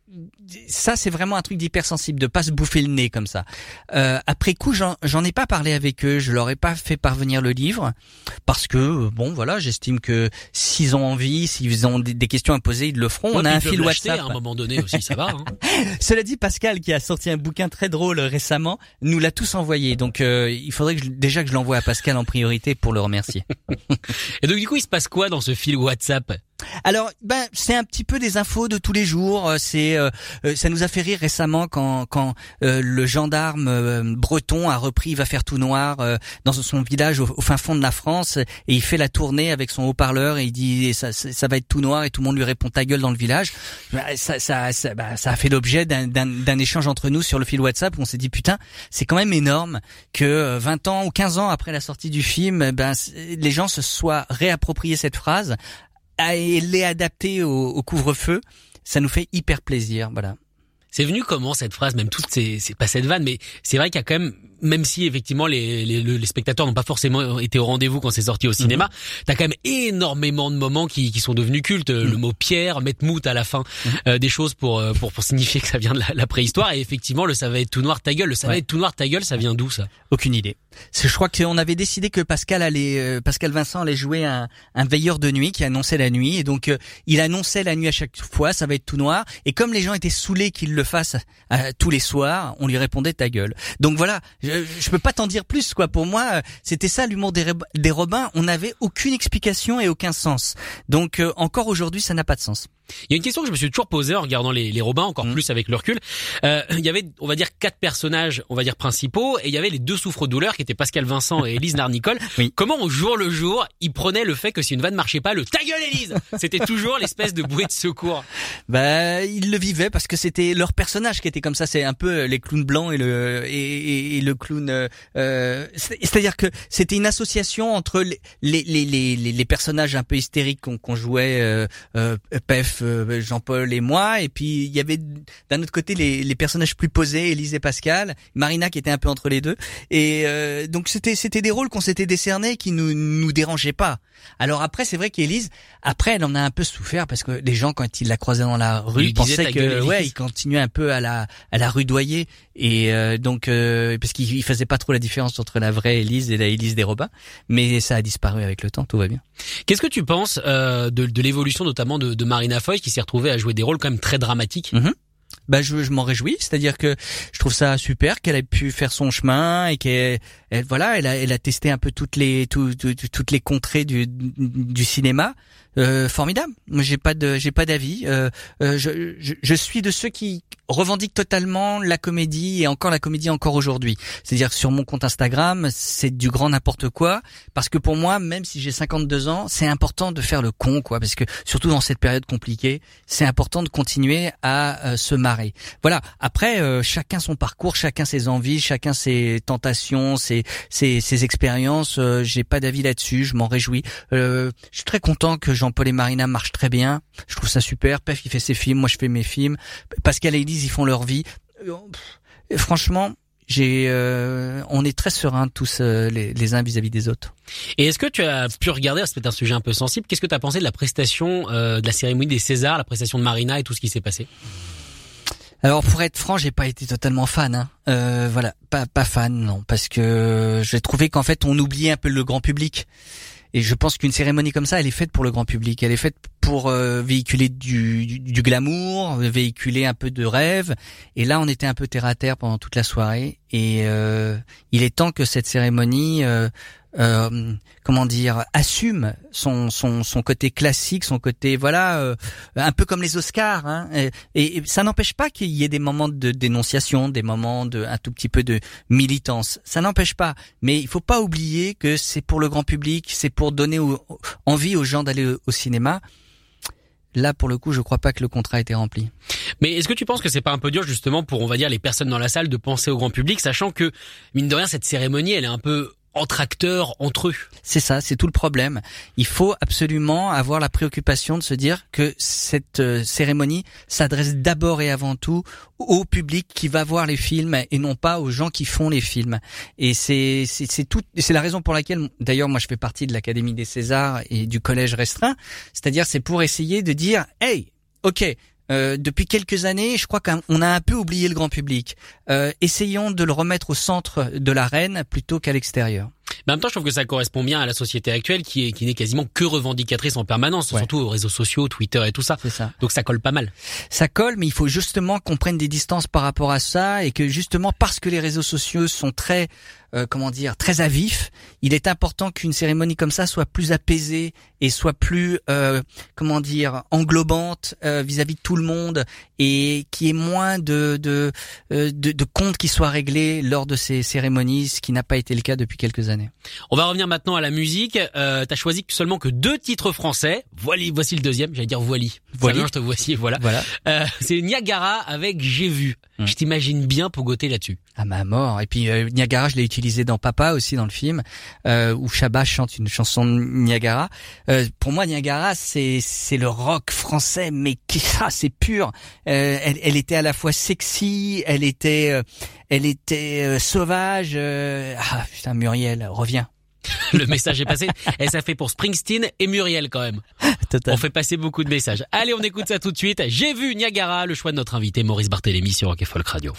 ça, c'est vraiment un truc d'hypersensible, de pas se bouffer le nez comme ça. Euh, après coup, j'en ai pas parlé avec eux, je leur ai pas fait parvenir le livre parce que euh, bon, voilà, j'estime que s'ils ont envie, s'ils ont des, des questions à poser, ils le feront. Ouais, On a un fil WhatsApp. à un moment donné aussi, ça va. hein. [laughs] Cela dit, Pascal, qui a sorti un bouquin très drôle récemment, nous l'a tous envoyé. Donc, euh, il faudrait que je- déjà que je l'envoie à Pascal en priorité pour le remercier. [laughs] Et donc du coup, il se passe quoi dans ce fil WhatsApp? Alors, ben, c'est un petit peu des infos de tous les jours. Euh, C'est, euh, euh, ça nous a fait rire récemment quand, quand euh, le gendarme euh, breton a repris, il va faire tout noir euh, dans son village au, au fin fond de la France, et il fait la tournée avec son haut-parleur et il dit ça, ça, va être tout noir et tout le monde lui répond ta gueule dans le village. Ben, Ça, ça, ça, ben, ça a fait l'objet d'un, échange entre nous sur le fil WhatsApp où on s'est dit putain, c'est quand même énorme que euh, 20 ans ou 15 ans après la sortie du film, ben les gens se soient réappropriés cette phrase à- et l'est adapté au, au couvre-feu, ça nous fait hyper plaisir, voilà. C'est venu comment cette phrase, même toutes ces, c'est pas cette vanne, mais c'est vrai qu'il y a quand même, même si effectivement les, les, les spectateurs n'ont pas forcément été au rendez-vous quand c'est sorti au Mhm. cinéma, t'as quand même énormément de moments qui, qui sont devenus cultes. Mhm. Le mot pierre, mettre mout à la fin, euh, des choses pour, euh, pour pour signifier que ça vient de la, la préhistoire. Et effectivement, le ça va être tout noir ta gueule, le ça va être tout noir ta gueule, ça vient d'où ça? Aucune idée. Je crois qu'on avait décidé que Pascal allait, euh, Pascal Vincent allait jouer un, un veilleur de nuit qui annonçait la nuit, et donc euh, il annonçait la nuit à chaque fois, ça va être tout noir. Et comme les gens étaient saoulés qu'il le fasse euh, tous les soirs, on lui répondait ta gueule. Donc voilà, je, je peux pas t'en dire plus quoi. Pour moi, euh, c'était ça l'humour des, des Robins. On n'avait aucune explication et aucun sens. Donc euh, encore aujourd'hui, ça n'a pas de sens. Il y a une question que je me suis toujours posée en regardant les, les Robins, encore Mhm. plus avec le recul. Euh, il y avait, on va dire, quatre personnages, on va dire principaux, et il y avait les deux souffres-douleurs qui étaient Pascal Vincent et Élise [laughs] Narnicole. Oui. Comment au jour le jour, ils prenaient le fait que si une vanne marchait pas, le ta gueule Élise C'était toujours l'espèce de bouée de secours. Bah, ils le vivaient parce que c'était leur personnage qui était comme ça. C'est un peu euh, les clowns blancs et le et, et- et le clown. euh, euh, c'est- C'est-à-dire que c'était une association entre les les les les, personnages un peu hystériques qu'on qu'on jouait, euh, euh, Pef, euh, Jean-Paul et moi, et puis il y avait d'un autre côté les, les personnages plus posés, Élise et Pascal, Marina qui était un peu entre les deux. Et euh, donc c'était c'était des rôles qu'on s'était décernés qui nous nous dérangeaient pas. Alors après c'est vrai qu'Élise après elle en a un peu souffert parce que les gens quand ils la croisaient dans la rue disaient, pensaient que ouais il continuait un peu à la à la rudoyer et euh, donc euh, parce qu'il il faisait pas trop la différence entre la vraie Élise et la Élise des Robins mais ça a disparu avec le temps tout va bien. Qu'est-ce que tu penses euh, de, de l'évolution notamment de, de Marina Foy qui s'est retrouvée à jouer des rôles quand même très dramatiques. Bah je, je m'en réjouis, c'est-à-dire que je trouve ça super qu'elle ait pu faire son chemin et qu'elle elle, voilà, elle a elle a testé un peu toutes les tout- tout- toutes les contrées du du cinéma. Euh, formidable. J'ai pas de j'ai pas d'avis. Euh, euh, je, je suis de ceux qui revendique totalement la comédie et encore la comédie encore aujourd'hui. C'est-à-dire sur mon compte Instagram, c'est du grand n'importe quoi parce que pour moi, même si j'ai 52 ans, c'est important de faire le con quoi parce que surtout dans cette période compliquée, c'est important de continuer à euh, se marrer. Voilà, après euh, chacun son parcours, chacun ses envies, chacun ses tentations, ses ses, ses expériences, j'ai pas d'avis là-dessus, je m'en réjouis. Je suis très content que Jean-Paul et Marina marchent très bien. Je trouve ça super. Pef il fait ses films, moi je fais mes films. Pascal et Elise ils font leur vie. Euh, Franchement, j'ai, euh, on est très sereins tous euh, les, les uns vis-à-vis des autres. Et est-ce que tu as pu regarder, c'est peut-être un sujet un peu sensible, qu'est-ce que tu as pensé de la prestation, euh, de la cérémonie des Césars, la prestation de Marina et tout ce qui s'est passé? Alors pour être franc, j'ai pas été totalement fan. Hein. Euh, voilà, pas pas fan non, parce que j'ai trouvé qu'en fait on oubliait un peu le grand public. Et je pense qu'une cérémonie comme ça, elle est faite pour le grand public. Elle est faite pour euh, véhiculer du, du, du glamour, véhiculer un peu de rêve. Et là, on était un peu terre à terre pendant toute la soirée. Et euh, il est temps que cette cérémonie, euh, euh, comment dire, assume son, son, son côté classique, son côté voilà, euh, un peu comme les Oscars. Hein. Et, ça n'empêche pas qu'il y ait des moments de dénonciation, des moments de un tout petit peu de militance. Ça n'empêche pas. Mais il faut pas oublier que c'est pour le grand public, c'est pour donner envie aux gens d'aller au, au cinéma. Là, pour le coup, je crois pas que le contrat a été rempli. Mais est-ce que tu penses que c'est pas un peu dur justement pour, on va dire, les personnes dans la salle de penser au grand public, sachant que, mine de rien, cette cérémonie, elle est un peu entre acteurs, entre eux C'est ça, c'est tout le problème. Il faut absolument avoir la préoccupation de se dire que cette euh, cérémonie s'adresse d'abord et avant tout au public qui va voir les films et non pas aux gens qui font les films. Et c'est c'est c'est tout c'est la raison pour laquelle d'ailleurs moi je fais partie de l'Académie des Césars et du collège restreint, c'est-à-dire c'est pour essayer de dire hey, OK, euh, depuis quelques années, je crois qu'on a un peu oublié le grand public. Euh, essayons de le remettre au centre de l'arène plutôt qu'à l'extérieur. Mais en même temps, je trouve que ça correspond bien à la société actuelle qui est qui n'est quasiment que revendicatrice en permanence, Ouais. surtout aux réseaux sociaux, Twitter et tout ça. Ça. Donc ça colle pas mal. ça colle, mais il faut justement qu'on prenne des distances par rapport à ça et que justement parce que les réseaux sociaux sont très, euh, comment dire, très à vif, il est important qu'une cérémonie comme ça soit plus apaisée et soit plus, euh, comment dire, englobante euh, vis-à-vis de tout le monde et qui ait moins de de, euh, de de comptes qui soient réglés lors de ces cérémonies, ce qui n'a pas été le cas depuis quelques années. On va revenir maintenant à la musique. Euh, T'as choisi seulement que deux titres français. Voili, voici le deuxième. J'allais dire voili. Voili. Je te voici, voilà. Voilà. Euh, c'est Niagara avec J'ai vu. Hmm. Je t'imagine bien pogoter là-dessus. À ma mort. Et puis euh, Niagara, je l'ai utilisé dans Papa aussi dans le film, euh, où Chabat chante une chanson de Niagara. Euh, pour moi, Niagara, c'est c'est le rock français, mais qui c'est pur. Euh, elle, elle était à la fois sexy, elle était euh, elle était euh, sauvage. euh, ah putain, Muriel, reviens. [laughs] Le message est passé. Et ça fait pour Springsteen et Muriel quand même. [laughs] On fait passer beaucoup de messages. Allez, on écoute ça tout de suite. J'ai vu Niagara, le choix de notre invité Maurice Barthélémy sur Rock Folk Radio.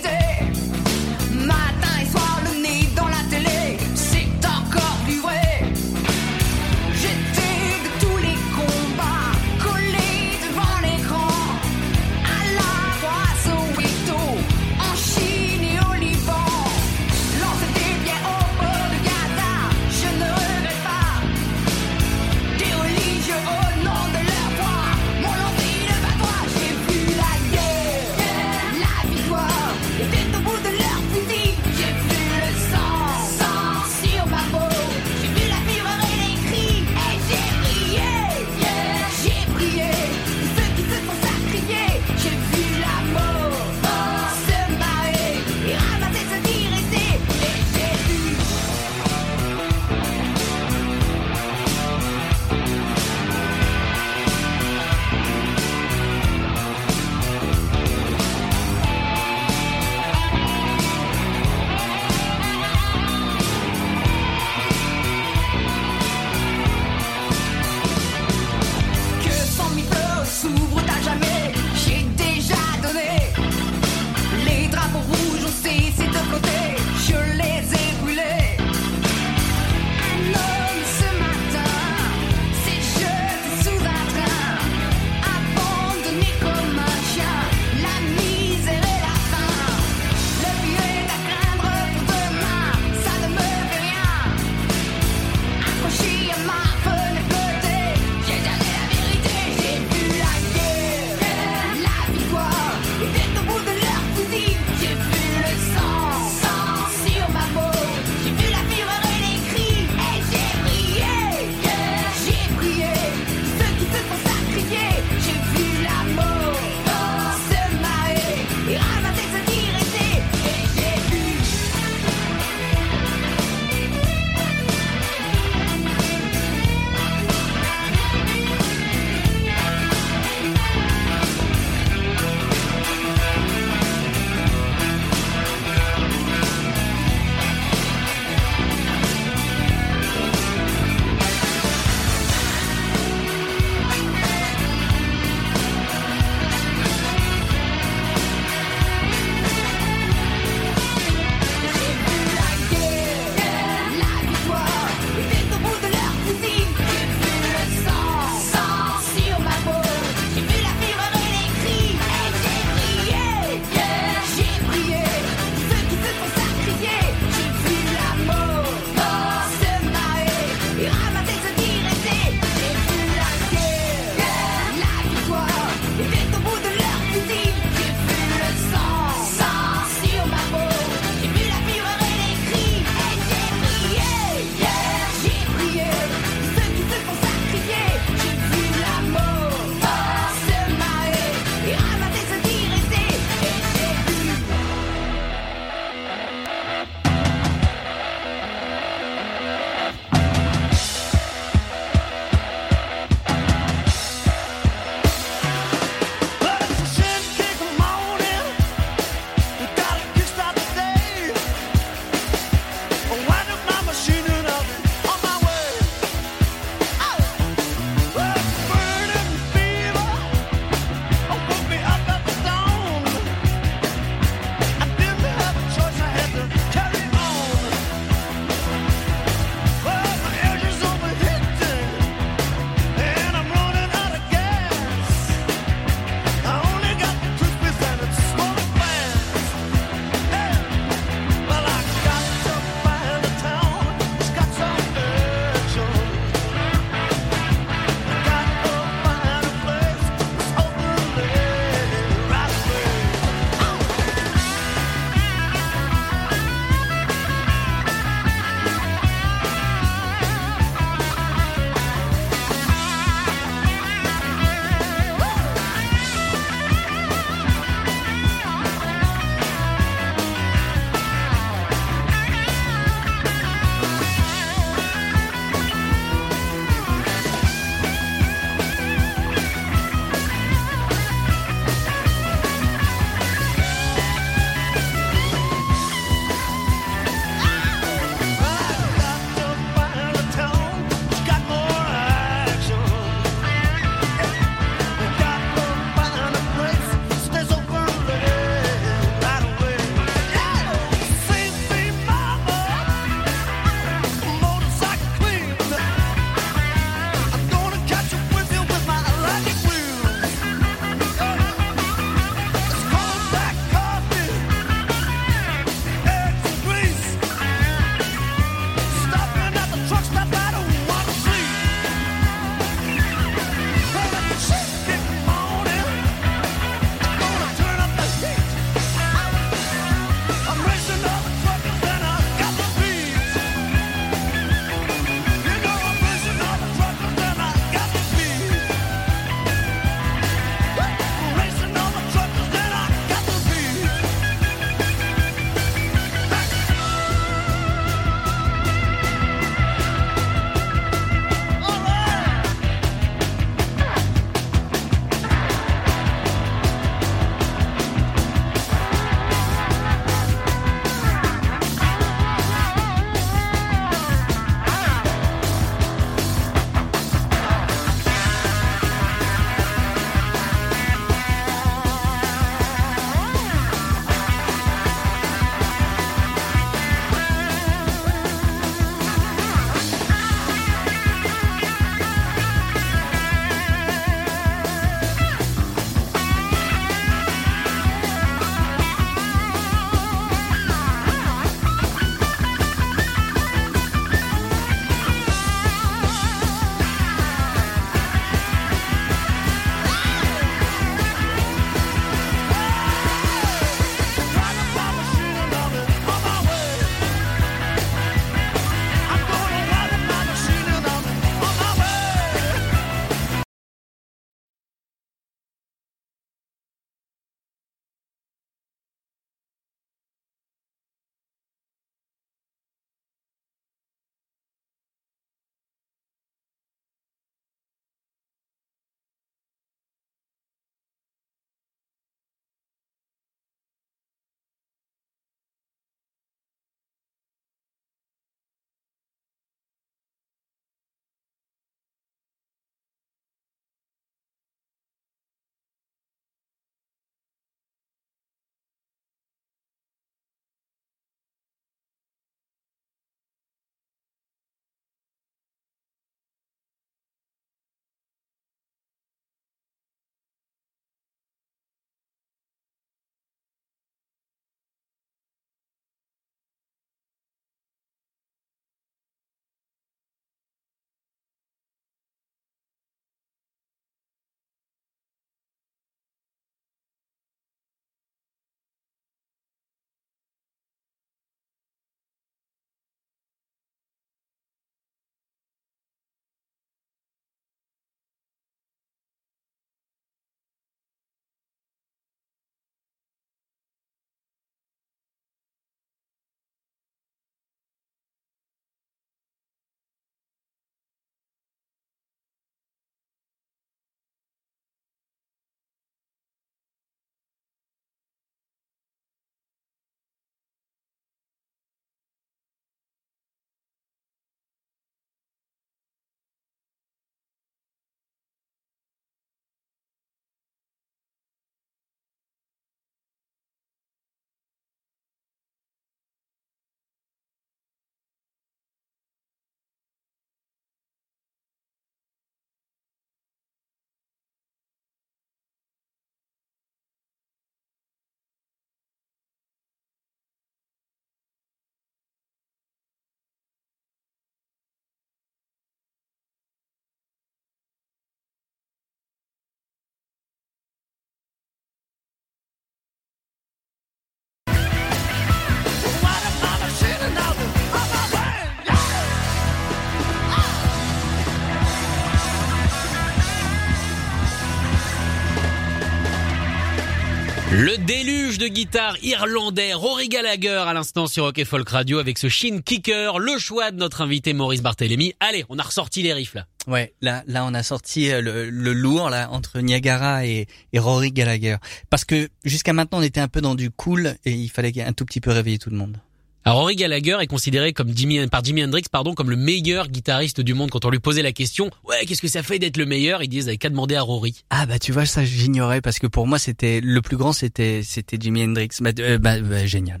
Le déluge de guitare irlandais, Rory Gallagher à l'instant sur Rock Folk Radio avec ce shin kicker, le choix de notre invité Maurice Barthélémy. Allez, on a ressorti les riffs là. Ouais, là, là, on a sorti euh, le, le lourd là entre Niagara et, et Rory Gallagher, parce que jusqu'à maintenant on était un peu dans du cool et il fallait un tout petit peu réveiller tout le monde. Alors Rory Gallagher est considéré comme Jimi, par Jimi Hendrix pardon comme le meilleur guitariste du monde. Quand on lui posait la question, ouais, qu'est-ce que ça fait d'être le meilleur? Il disait, vous avez qu'à demander à Rory. Ah bah tu vois ça j'ignorais parce que pour moi c'était le plus grand c'était c'était Jimi Hendrix. Bah, euh, bah, bah, génial.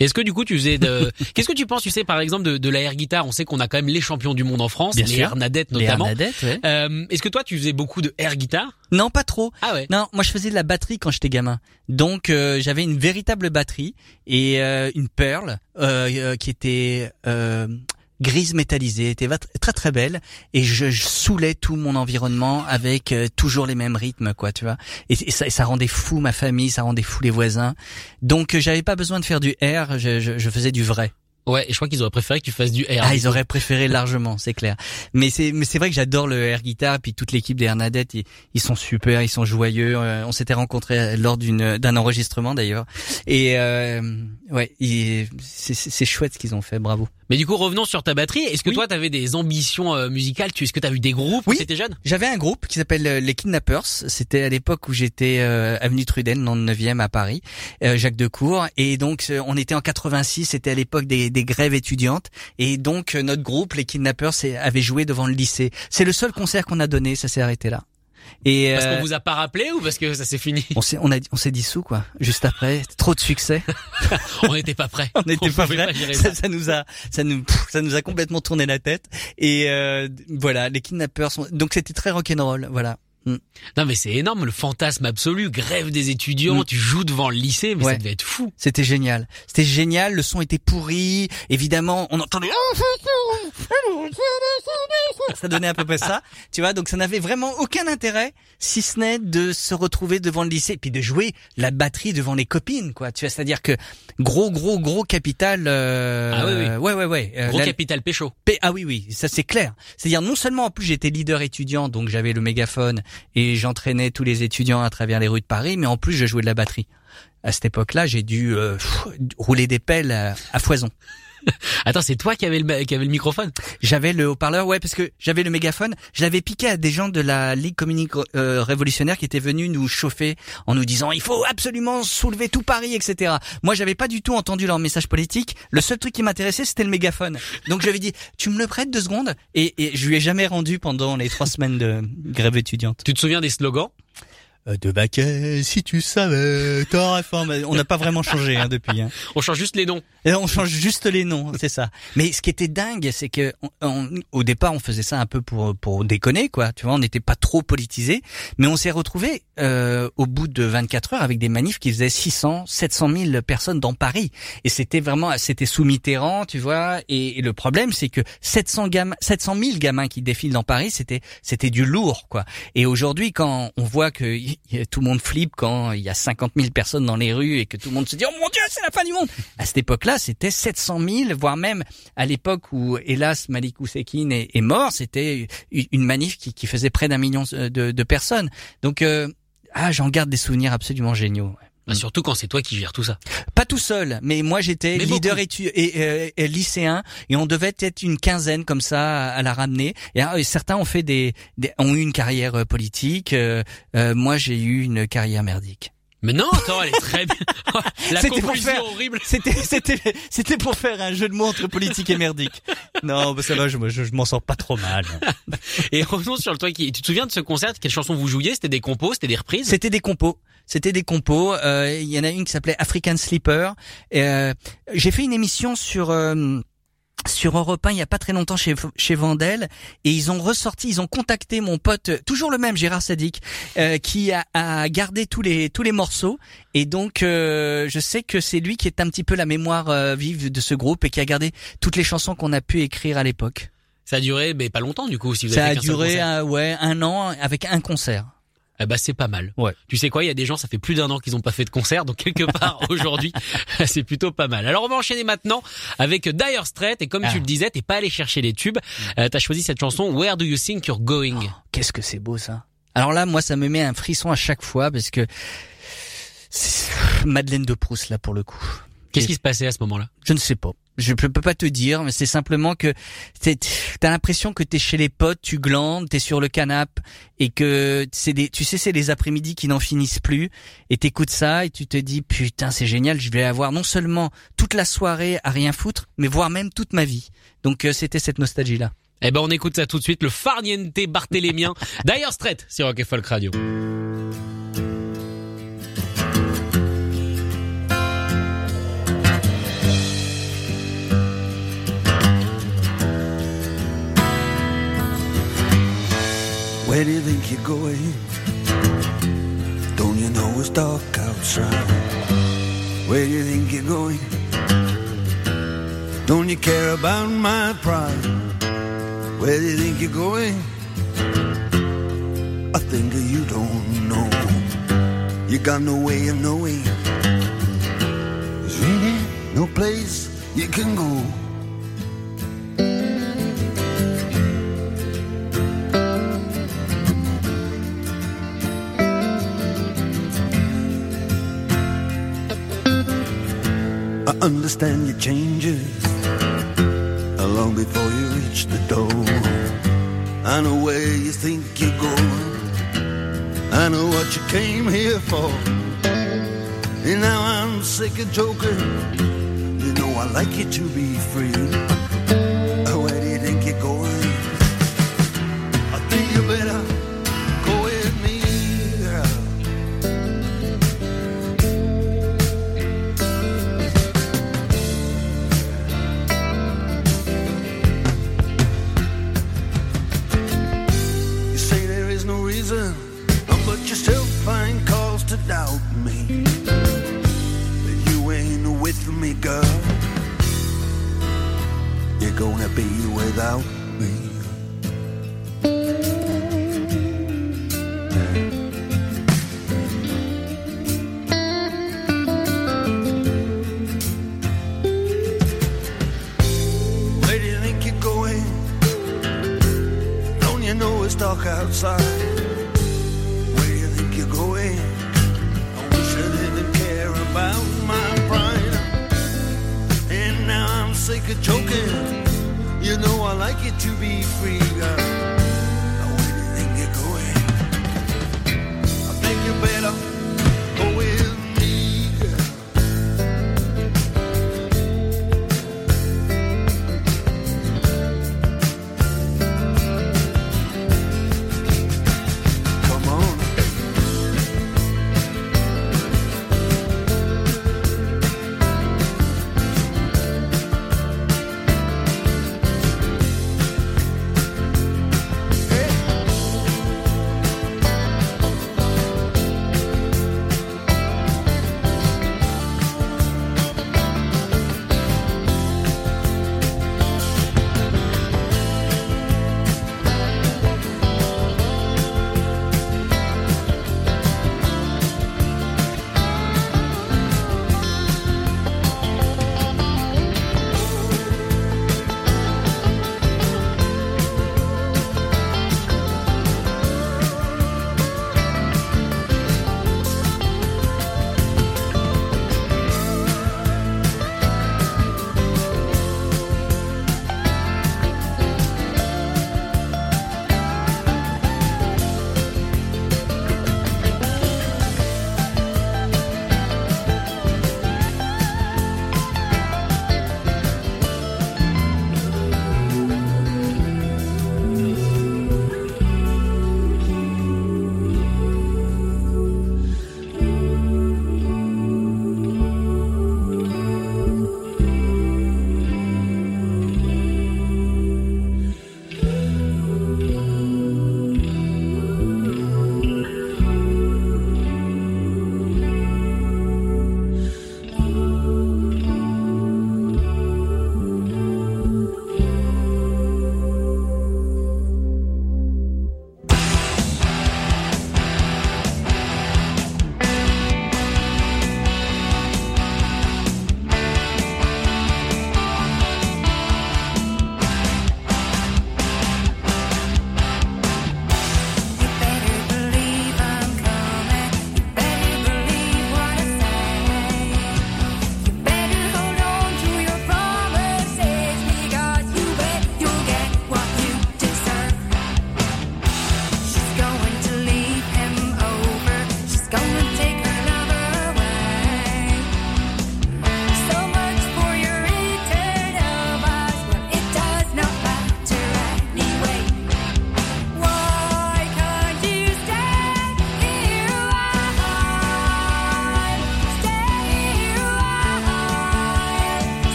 Est-ce que du coup tu faisais de... [laughs] Qu'est-ce que tu penses, tu sais, par exemple, de, de la air guitare? On sait qu'on a quand même les champions du monde en France, Bien les sûr. Hernadettes Les notamment. Hernadettes, ouais. Euh, Est-ce que toi tu faisais beaucoup de air guitare? Non, pas trop. Ah ouais. Non, moi je faisais de la batterie quand j'étais gamin. Donc euh, j'avais une véritable batterie et euh, une Pearl euh, euh, qui était euh, grise métallisée, était très très belle et je, saoulais tout mon environnement avec euh, toujours les mêmes rythmes quoi, tu vois. Et, ça, rendait fou ma famille, ça rendait fou les voisins. Donc euh, j'avais pas besoin de faire du air, je faisais du vrai. Ouais, et je crois qu'ils auraient préféré que tu fasses du air. Ah, ils auraient préféré largement, c'est clair. Mais c'est mais c'est vrai que j'adore le air guitar puis toute l'équipe des Hernadettes, ils, ils sont super, ils sont joyeux. Euh, on s'était rencontrés lors d'une d'un enregistrement d'ailleurs. Et euh, ouais, c'est chouette ce qu'ils ont fait, bravo. Mais du coup, revenons sur ta batterie. Est-ce que Oui. toi, t'avais des ambitions euh, musicales? Tu Est-ce que t'as vu des groupes Oui. quand jeune? J'avais un groupe qui s'appelle euh, les Kidnappers. C'était à l'époque où j'étais euh, avenue Trudel, dans le 9e à Paris, euh, Jacques Decour. Et donc euh, on était en 86, c'était à l'époque des, des grèves étudiantes. Et donc euh, notre groupe, les Kidnappers, avait joué devant le lycée. C'est le seul concert qu'on a donné, ça s'est arrêté là. Et Parce euh, qu'on vous a pas rappelé ou parce que ça s'est fini on s'est on a on s'est dissous quoi. Juste après, trop de succès. [laughs] On n'était pas prêts. [laughs] On n'était pas prêts. gérer Ça, ça. nous a, ça nous, ça nous a complètement tourné la tête. Et euh, voilà, les kidnappeurs sont. Donc c'était très rock'n'roll. Voilà. Non mais c'est énorme, le fantasme absolu, grève des étudiants, Mm. tu joues devant le lycée, mais Ouais. ça devait être fou. C'était génial. C'était génial. Le son était pourri. Évidemment, on entendait. Ça donnait à peu près ça. Tu vois, donc ça n'avait vraiment aucun intérêt, si ce n'est de se retrouver devant le lycée, puis de jouer la batterie devant les copines, quoi. Tu vois, c'est-à-dire que gros, gros, gros capital. euh, Ah oui, oui. Ouais, ouais, ouais. Euh, Gros la- capital pécho. Ah oui, oui, ça c'est clair. C'est-à-dire non seulement en plus j'étais leader étudiant, donc j'avais le mégaphone et j'entraînais tous les étudiants à travers les rues de Paris, mais en plus je jouais de la batterie. À cette époque-là, j'ai dû euh, rouler des pelles à foison. [laughs] Attends, c'est toi qui avais le, qui avait le microphone J'avais le haut-parleur, ouais, parce que j'avais le mégaphone. Je l'avais piqué à des gens de la Ligue communique euh, révolutionnaire qui étaient venus nous chauffer en nous disant il faut absolument soulever tout Paris, etc. Moi, j'avais pas du tout entendu leur message politique. Le seul truc qui m'intéressait, c'était le mégaphone. Donc, j'avais dit tu me le prêtes deux secondes? Et, et je lui ai jamais rendu pendant les trois semaines de grève étudiante. Tu te souviens des slogans? De Baquet, si tu savais, t'aurais. Mais On n'a pas vraiment changé hein, depuis. Hein. [laughs] On change juste les noms. Et on change juste les noms, c'est ça. Mais ce qui était dingue, c'est que on- on- au départ, on faisait ça un peu pour pour déconner, quoi. Tu vois, on n'était pas trop politisé, mais on s'est retrouvé euh, au bout de 24 heures avec des manifs qui faisaient 600, 700 000 personnes dans Paris. Et c'était vraiment, c'était sous Mitterrand, tu vois. Et, et le problème, c'est que 700 gamins, 700 000 gamins qui défilent dans Paris, c'était c'était du lourd, quoi. Et aujourd'hui, quand on voit que [laughs] tout le monde flippe quand il y a 50 000 personnes dans les rues et que tout le monde se dit oh mon dieu c'est la fin du monde à cette époque-là c'était 700 000 voire même à l'époque où hélas Malik Oussekine est, mort c'était une manif qui, faisait près d'un million de, de personnes donc euh, ah j'en garde des souvenirs absolument géniaux. Bah, surtout quand c'est toi qui gères tout ça. Pas tout seul, mais moi j'étais leader et, euh, et lycéen et on devait être une quinzaine comme ça à, la ramener. Et, ah, et certains ont fait des, des- ont eu une carrière euh, politique. euh, euh, moi j'ai eu une carrière merdique. Mais non, attends, elle est très bien. [laughs] La C'était pour conclusion faire- horrible. C'était c'était c'était pour faire un jeu de mots entre politique et merdique. Non, bah ça va, je, je, je m'en sors pas trop mal. Et revenons sur le toi qui. Tu te souviens de ce concert Quelles chansons vous jouiez? C'était des compos, c'était des reprises? C'était des compos. C'était des compos. Euh, Il y en a une qui s'appelait African Sleeper. Euh, J'ai fait une émission sur euh, sur Europe 1 il y a pas très longtemps chez chez Vandel et ils ont ressorti, ils ont contacté mon pote, toujours le même Gérard Sadik, euh, qui a, a gardé tous les tous les morceaux et donc euh, je sais que c'est lui qui est un petit peu la mémoire euh, vive de ce groupe et qui a gardé toutes les chansons qu'on a pu écrire à l'époque. Ça a duré, mais pas longtemps du coup. Si vous Ça avez a fait qu'un seul duré un, ouais un an avec un concert. Eh bah c'est pas mal. Ouais. Tu sais quoi, il y a des gens, ça fait plus d'un an qu'ils ont pas fait de concert, donc quelque [laughs] part aujourd'hui, [laughs] c'est plutôt pas mal. Alors on va enchaîner maintenant avec Dire Straits et comme Ah. tu le disais, t'es pas allé chercher les tubes. Euh, T'as choisi cette chanson Where Do You Think You're Going? Qu'est-ce que c'est beau ça. Alors là, moi, ça me met un frisson à chaque fois parce que c'est- Madeleine de Proust là pour le coup. Qu'est-ce qui se passait à ce moment-là? Je ne sais pas. Je peux peux pas te dire, mais c'est simplement que t'as l'impression que t'es chez les potes, tu glandes, t'es sur le canapé et que c'est des, tu sais, c'est les après-midi qui n'en finissent plus et t'écoutes ça et tu te dis putain c'est génial, je vais avoir non seulement toute la soirée à rien foutre, mais voire même toute ma vie. Donc euh, c'était cette nostalgie là. Eh ben on écoute ça tout de suite, le farniente barthélémien [laughs] Dire Straits sur Rock Folk Radio. Where do you think you're going? Don't you know it's dark outside? Where do you think you're going? Don't you care about my pride? Where do you think you're going? I think you don't know. You got no way of knowing. There's really no place you can go. Understand your changes long before you reach the door. I know where you think you're going. I know what you came here for. And now I'm sick of joking. You know I like you to be free.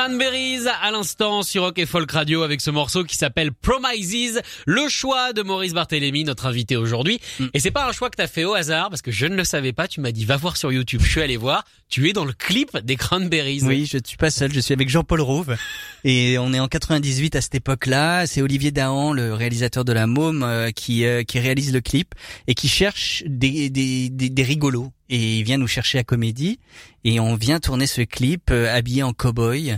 Cranberries à l'instant sur Rock et Folk Radio avec ce morceau qui s'appelle Promises, le choix de Maurice Barthélémy, notre invité aujourd'hui. Mm. Et c'est pas un choix que t'as fait au hasard parce que je ne le savais pas. Tu m'as dit va voir sur YouTube. Je suis allé voir. Tu es dans le clip des Cranberries. Oui, je ne suis pas seul, je suis avec Jean-Paul Rouve et on est en 98 à cette époque-là. C'est Olivier Dahan, le réalisateur de La Môme, euh, qui euh, qui réalise le clip et qui cherche des des, des, des rigolos. Et il vient nous chercher à Comédie et on vient tourner ce clip euh, habillé en cow-boy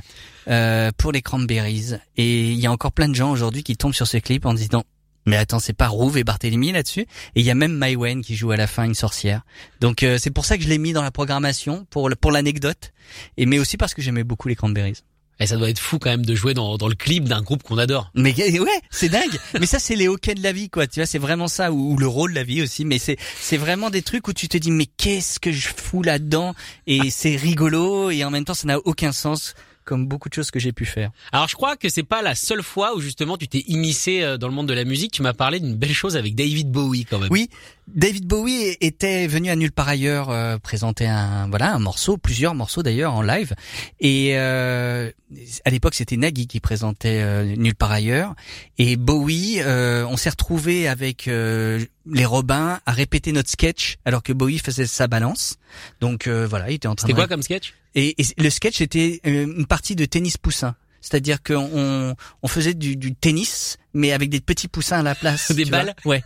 euh, pour les Cranberries. Et il y a encore plein de gens aujourd'hui qui tombent sur ce clip en disant mais attends, c'est pas Rouve et Barthélemy là-dessus? Et il y a même Maïwen qui joue à la fin une sorcière. Donc euh, c'est pour ça que je l'ai mis dans la programmation pour pour l'anecdote, et mais aussi parce que j'aimais beaucoup les Cranberries. Et ça doit être fou quand même de jouer dans, dans le clip d'un groupe qu'on adore. Mais ouais, c'est dingue. [laughs] mais ça c'est les hoquets de la vie quoi. Tu vois, c'est vraiment ça ou, ou le rôle de la vie aussi. Mais c'est c'est vraiment des trucs où tu te dis mais qu'est-ce que je fous là-dedans? Et [laughs] c'est rigolo et en même temps ça n'a aucun sens comme beaucoup de choses que j'ai pu faire. Alors je crois que c'est pas la seule fois où justement tu t'es immiscé euh, dans le monde de la musique. Tu m'as parlé d'une belle chose avec David Bowie quand même. Oui, David Bowie était venu à nulle part ailleurs euh, présenter un voilà un morceau, plusieurs morceaux d'ailleurs en live. Et euh, à l'époque c'était Nagui qui présentait euh, nulle part ailleurs. Et Bowie, euh, on s'est retrouvé avec euh, les Robins à répéter notre sketch alors que Bowie faisait sa balance. Donc euh, voilà, il était en train C'était de quoi comme sketch? Et, et le sketch était une partie de tennis poussin. C'est-à-dire qu'on on faisait du, du tennis, mais avec des petits poussins à la place. [laughs] Des balles Ouais.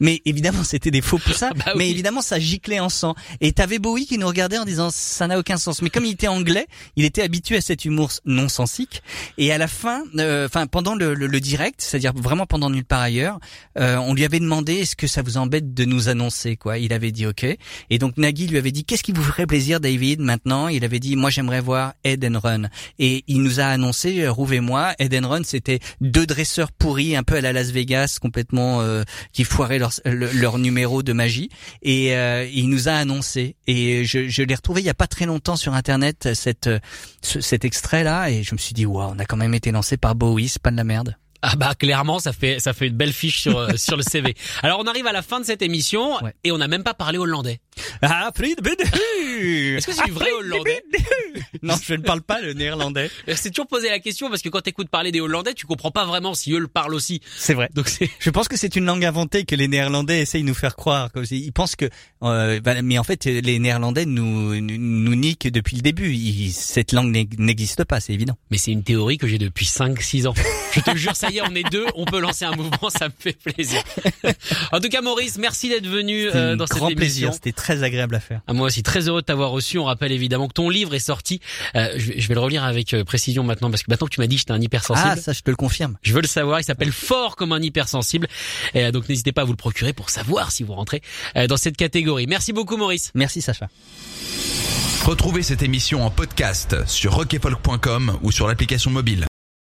Mais évidemment, c'était des faux poussins. Bah mais évidemment, ça giclait en sang. Et t'avais Bowie qui nous regardait en disant ça n'a aucun sens. Mais comme il était anglais, il était habitué à cet humour non sensique. Et à la fin, euh, enfin pendant le, le- le direct, c'est-à-dire vraiment pendant nulle part ailleurs, euh, on lui avait demandé est-ce que ça vous embête de nous annoncer quoi? Il avait dit ok. Et donc Nagui lui avait dit qu'est-ce qui vous ferait plaisir, David Maintenant, il avait dit moi j'aimerais voir Ed and Run. Et il nous a annoncé euh, Rouve et moi, Ed and Run, c'était deux dresseurs pourris un peu à la Las Vegas, complètement euh, qui foiraient leur, le- leur numéro de magie. Et euh, il nous a annoncé. Et je, je l'ai retrouvé il y a pas très longtemps sur internet cette ce- cet extrait là, et je me suis dit waouh, on a quand même été lancé par Bowie, c'est pas de la merde. Ah bah clairement ça fait ça fait une belle fiche sur euh, sur le CV. [laughs] Alors on arrive à la fin de cette émission Ouais. et on n'a même pas parlé hollandais. Ah, Fried Est-ce que c'est du vrai hollandais Non, je ne parle pas le néerlandais. C'est toujours posé la question parce que quand t'écoutes parler des hollandais, tu comprends pas vraiment si eux le parlent aussi. C'est vrai. Donc Je pense que c'est une langue inventée que les Néerlandais essayent de nous faire croire. Ils pensent que, euh, bah, mais en fait, les Néerlandais nous nous, nous niquent depuis le début. Ils- cette langue n'ex- n'existe pas, c'est évident. mais c'est une théorie que j'ai depuis 5 6 ans. Je te jure ça y est, on est deux, on peut lancer un mouvement, ça me fait plaisir. en tout cas Maurice, merci d'être venu euh, dans cette grand émission. plaisir. C'était très agréable à faire. Ah, moi aussi très heureux de t'avoir reçu. On rappelle évidemment que ton livre est sorti. Euh, je, vais, je vais le relire avec euh, précision maintenant parce que maintenant que tu m'as dit que j'étais un hypersensible. Ah, ça, je te le confirme. Je veux le savoir, il s'appelle Fort comme un hypersensible. Et, euh, donc n'hésitez pas à vous le procurer pour savoir si vous rentrez dans cette catégorie. Merci beaucoup Maurice. Merci, Sacha. Retrouvez cette émission en podcast sur rockefolk.com ou sur l'application mobile.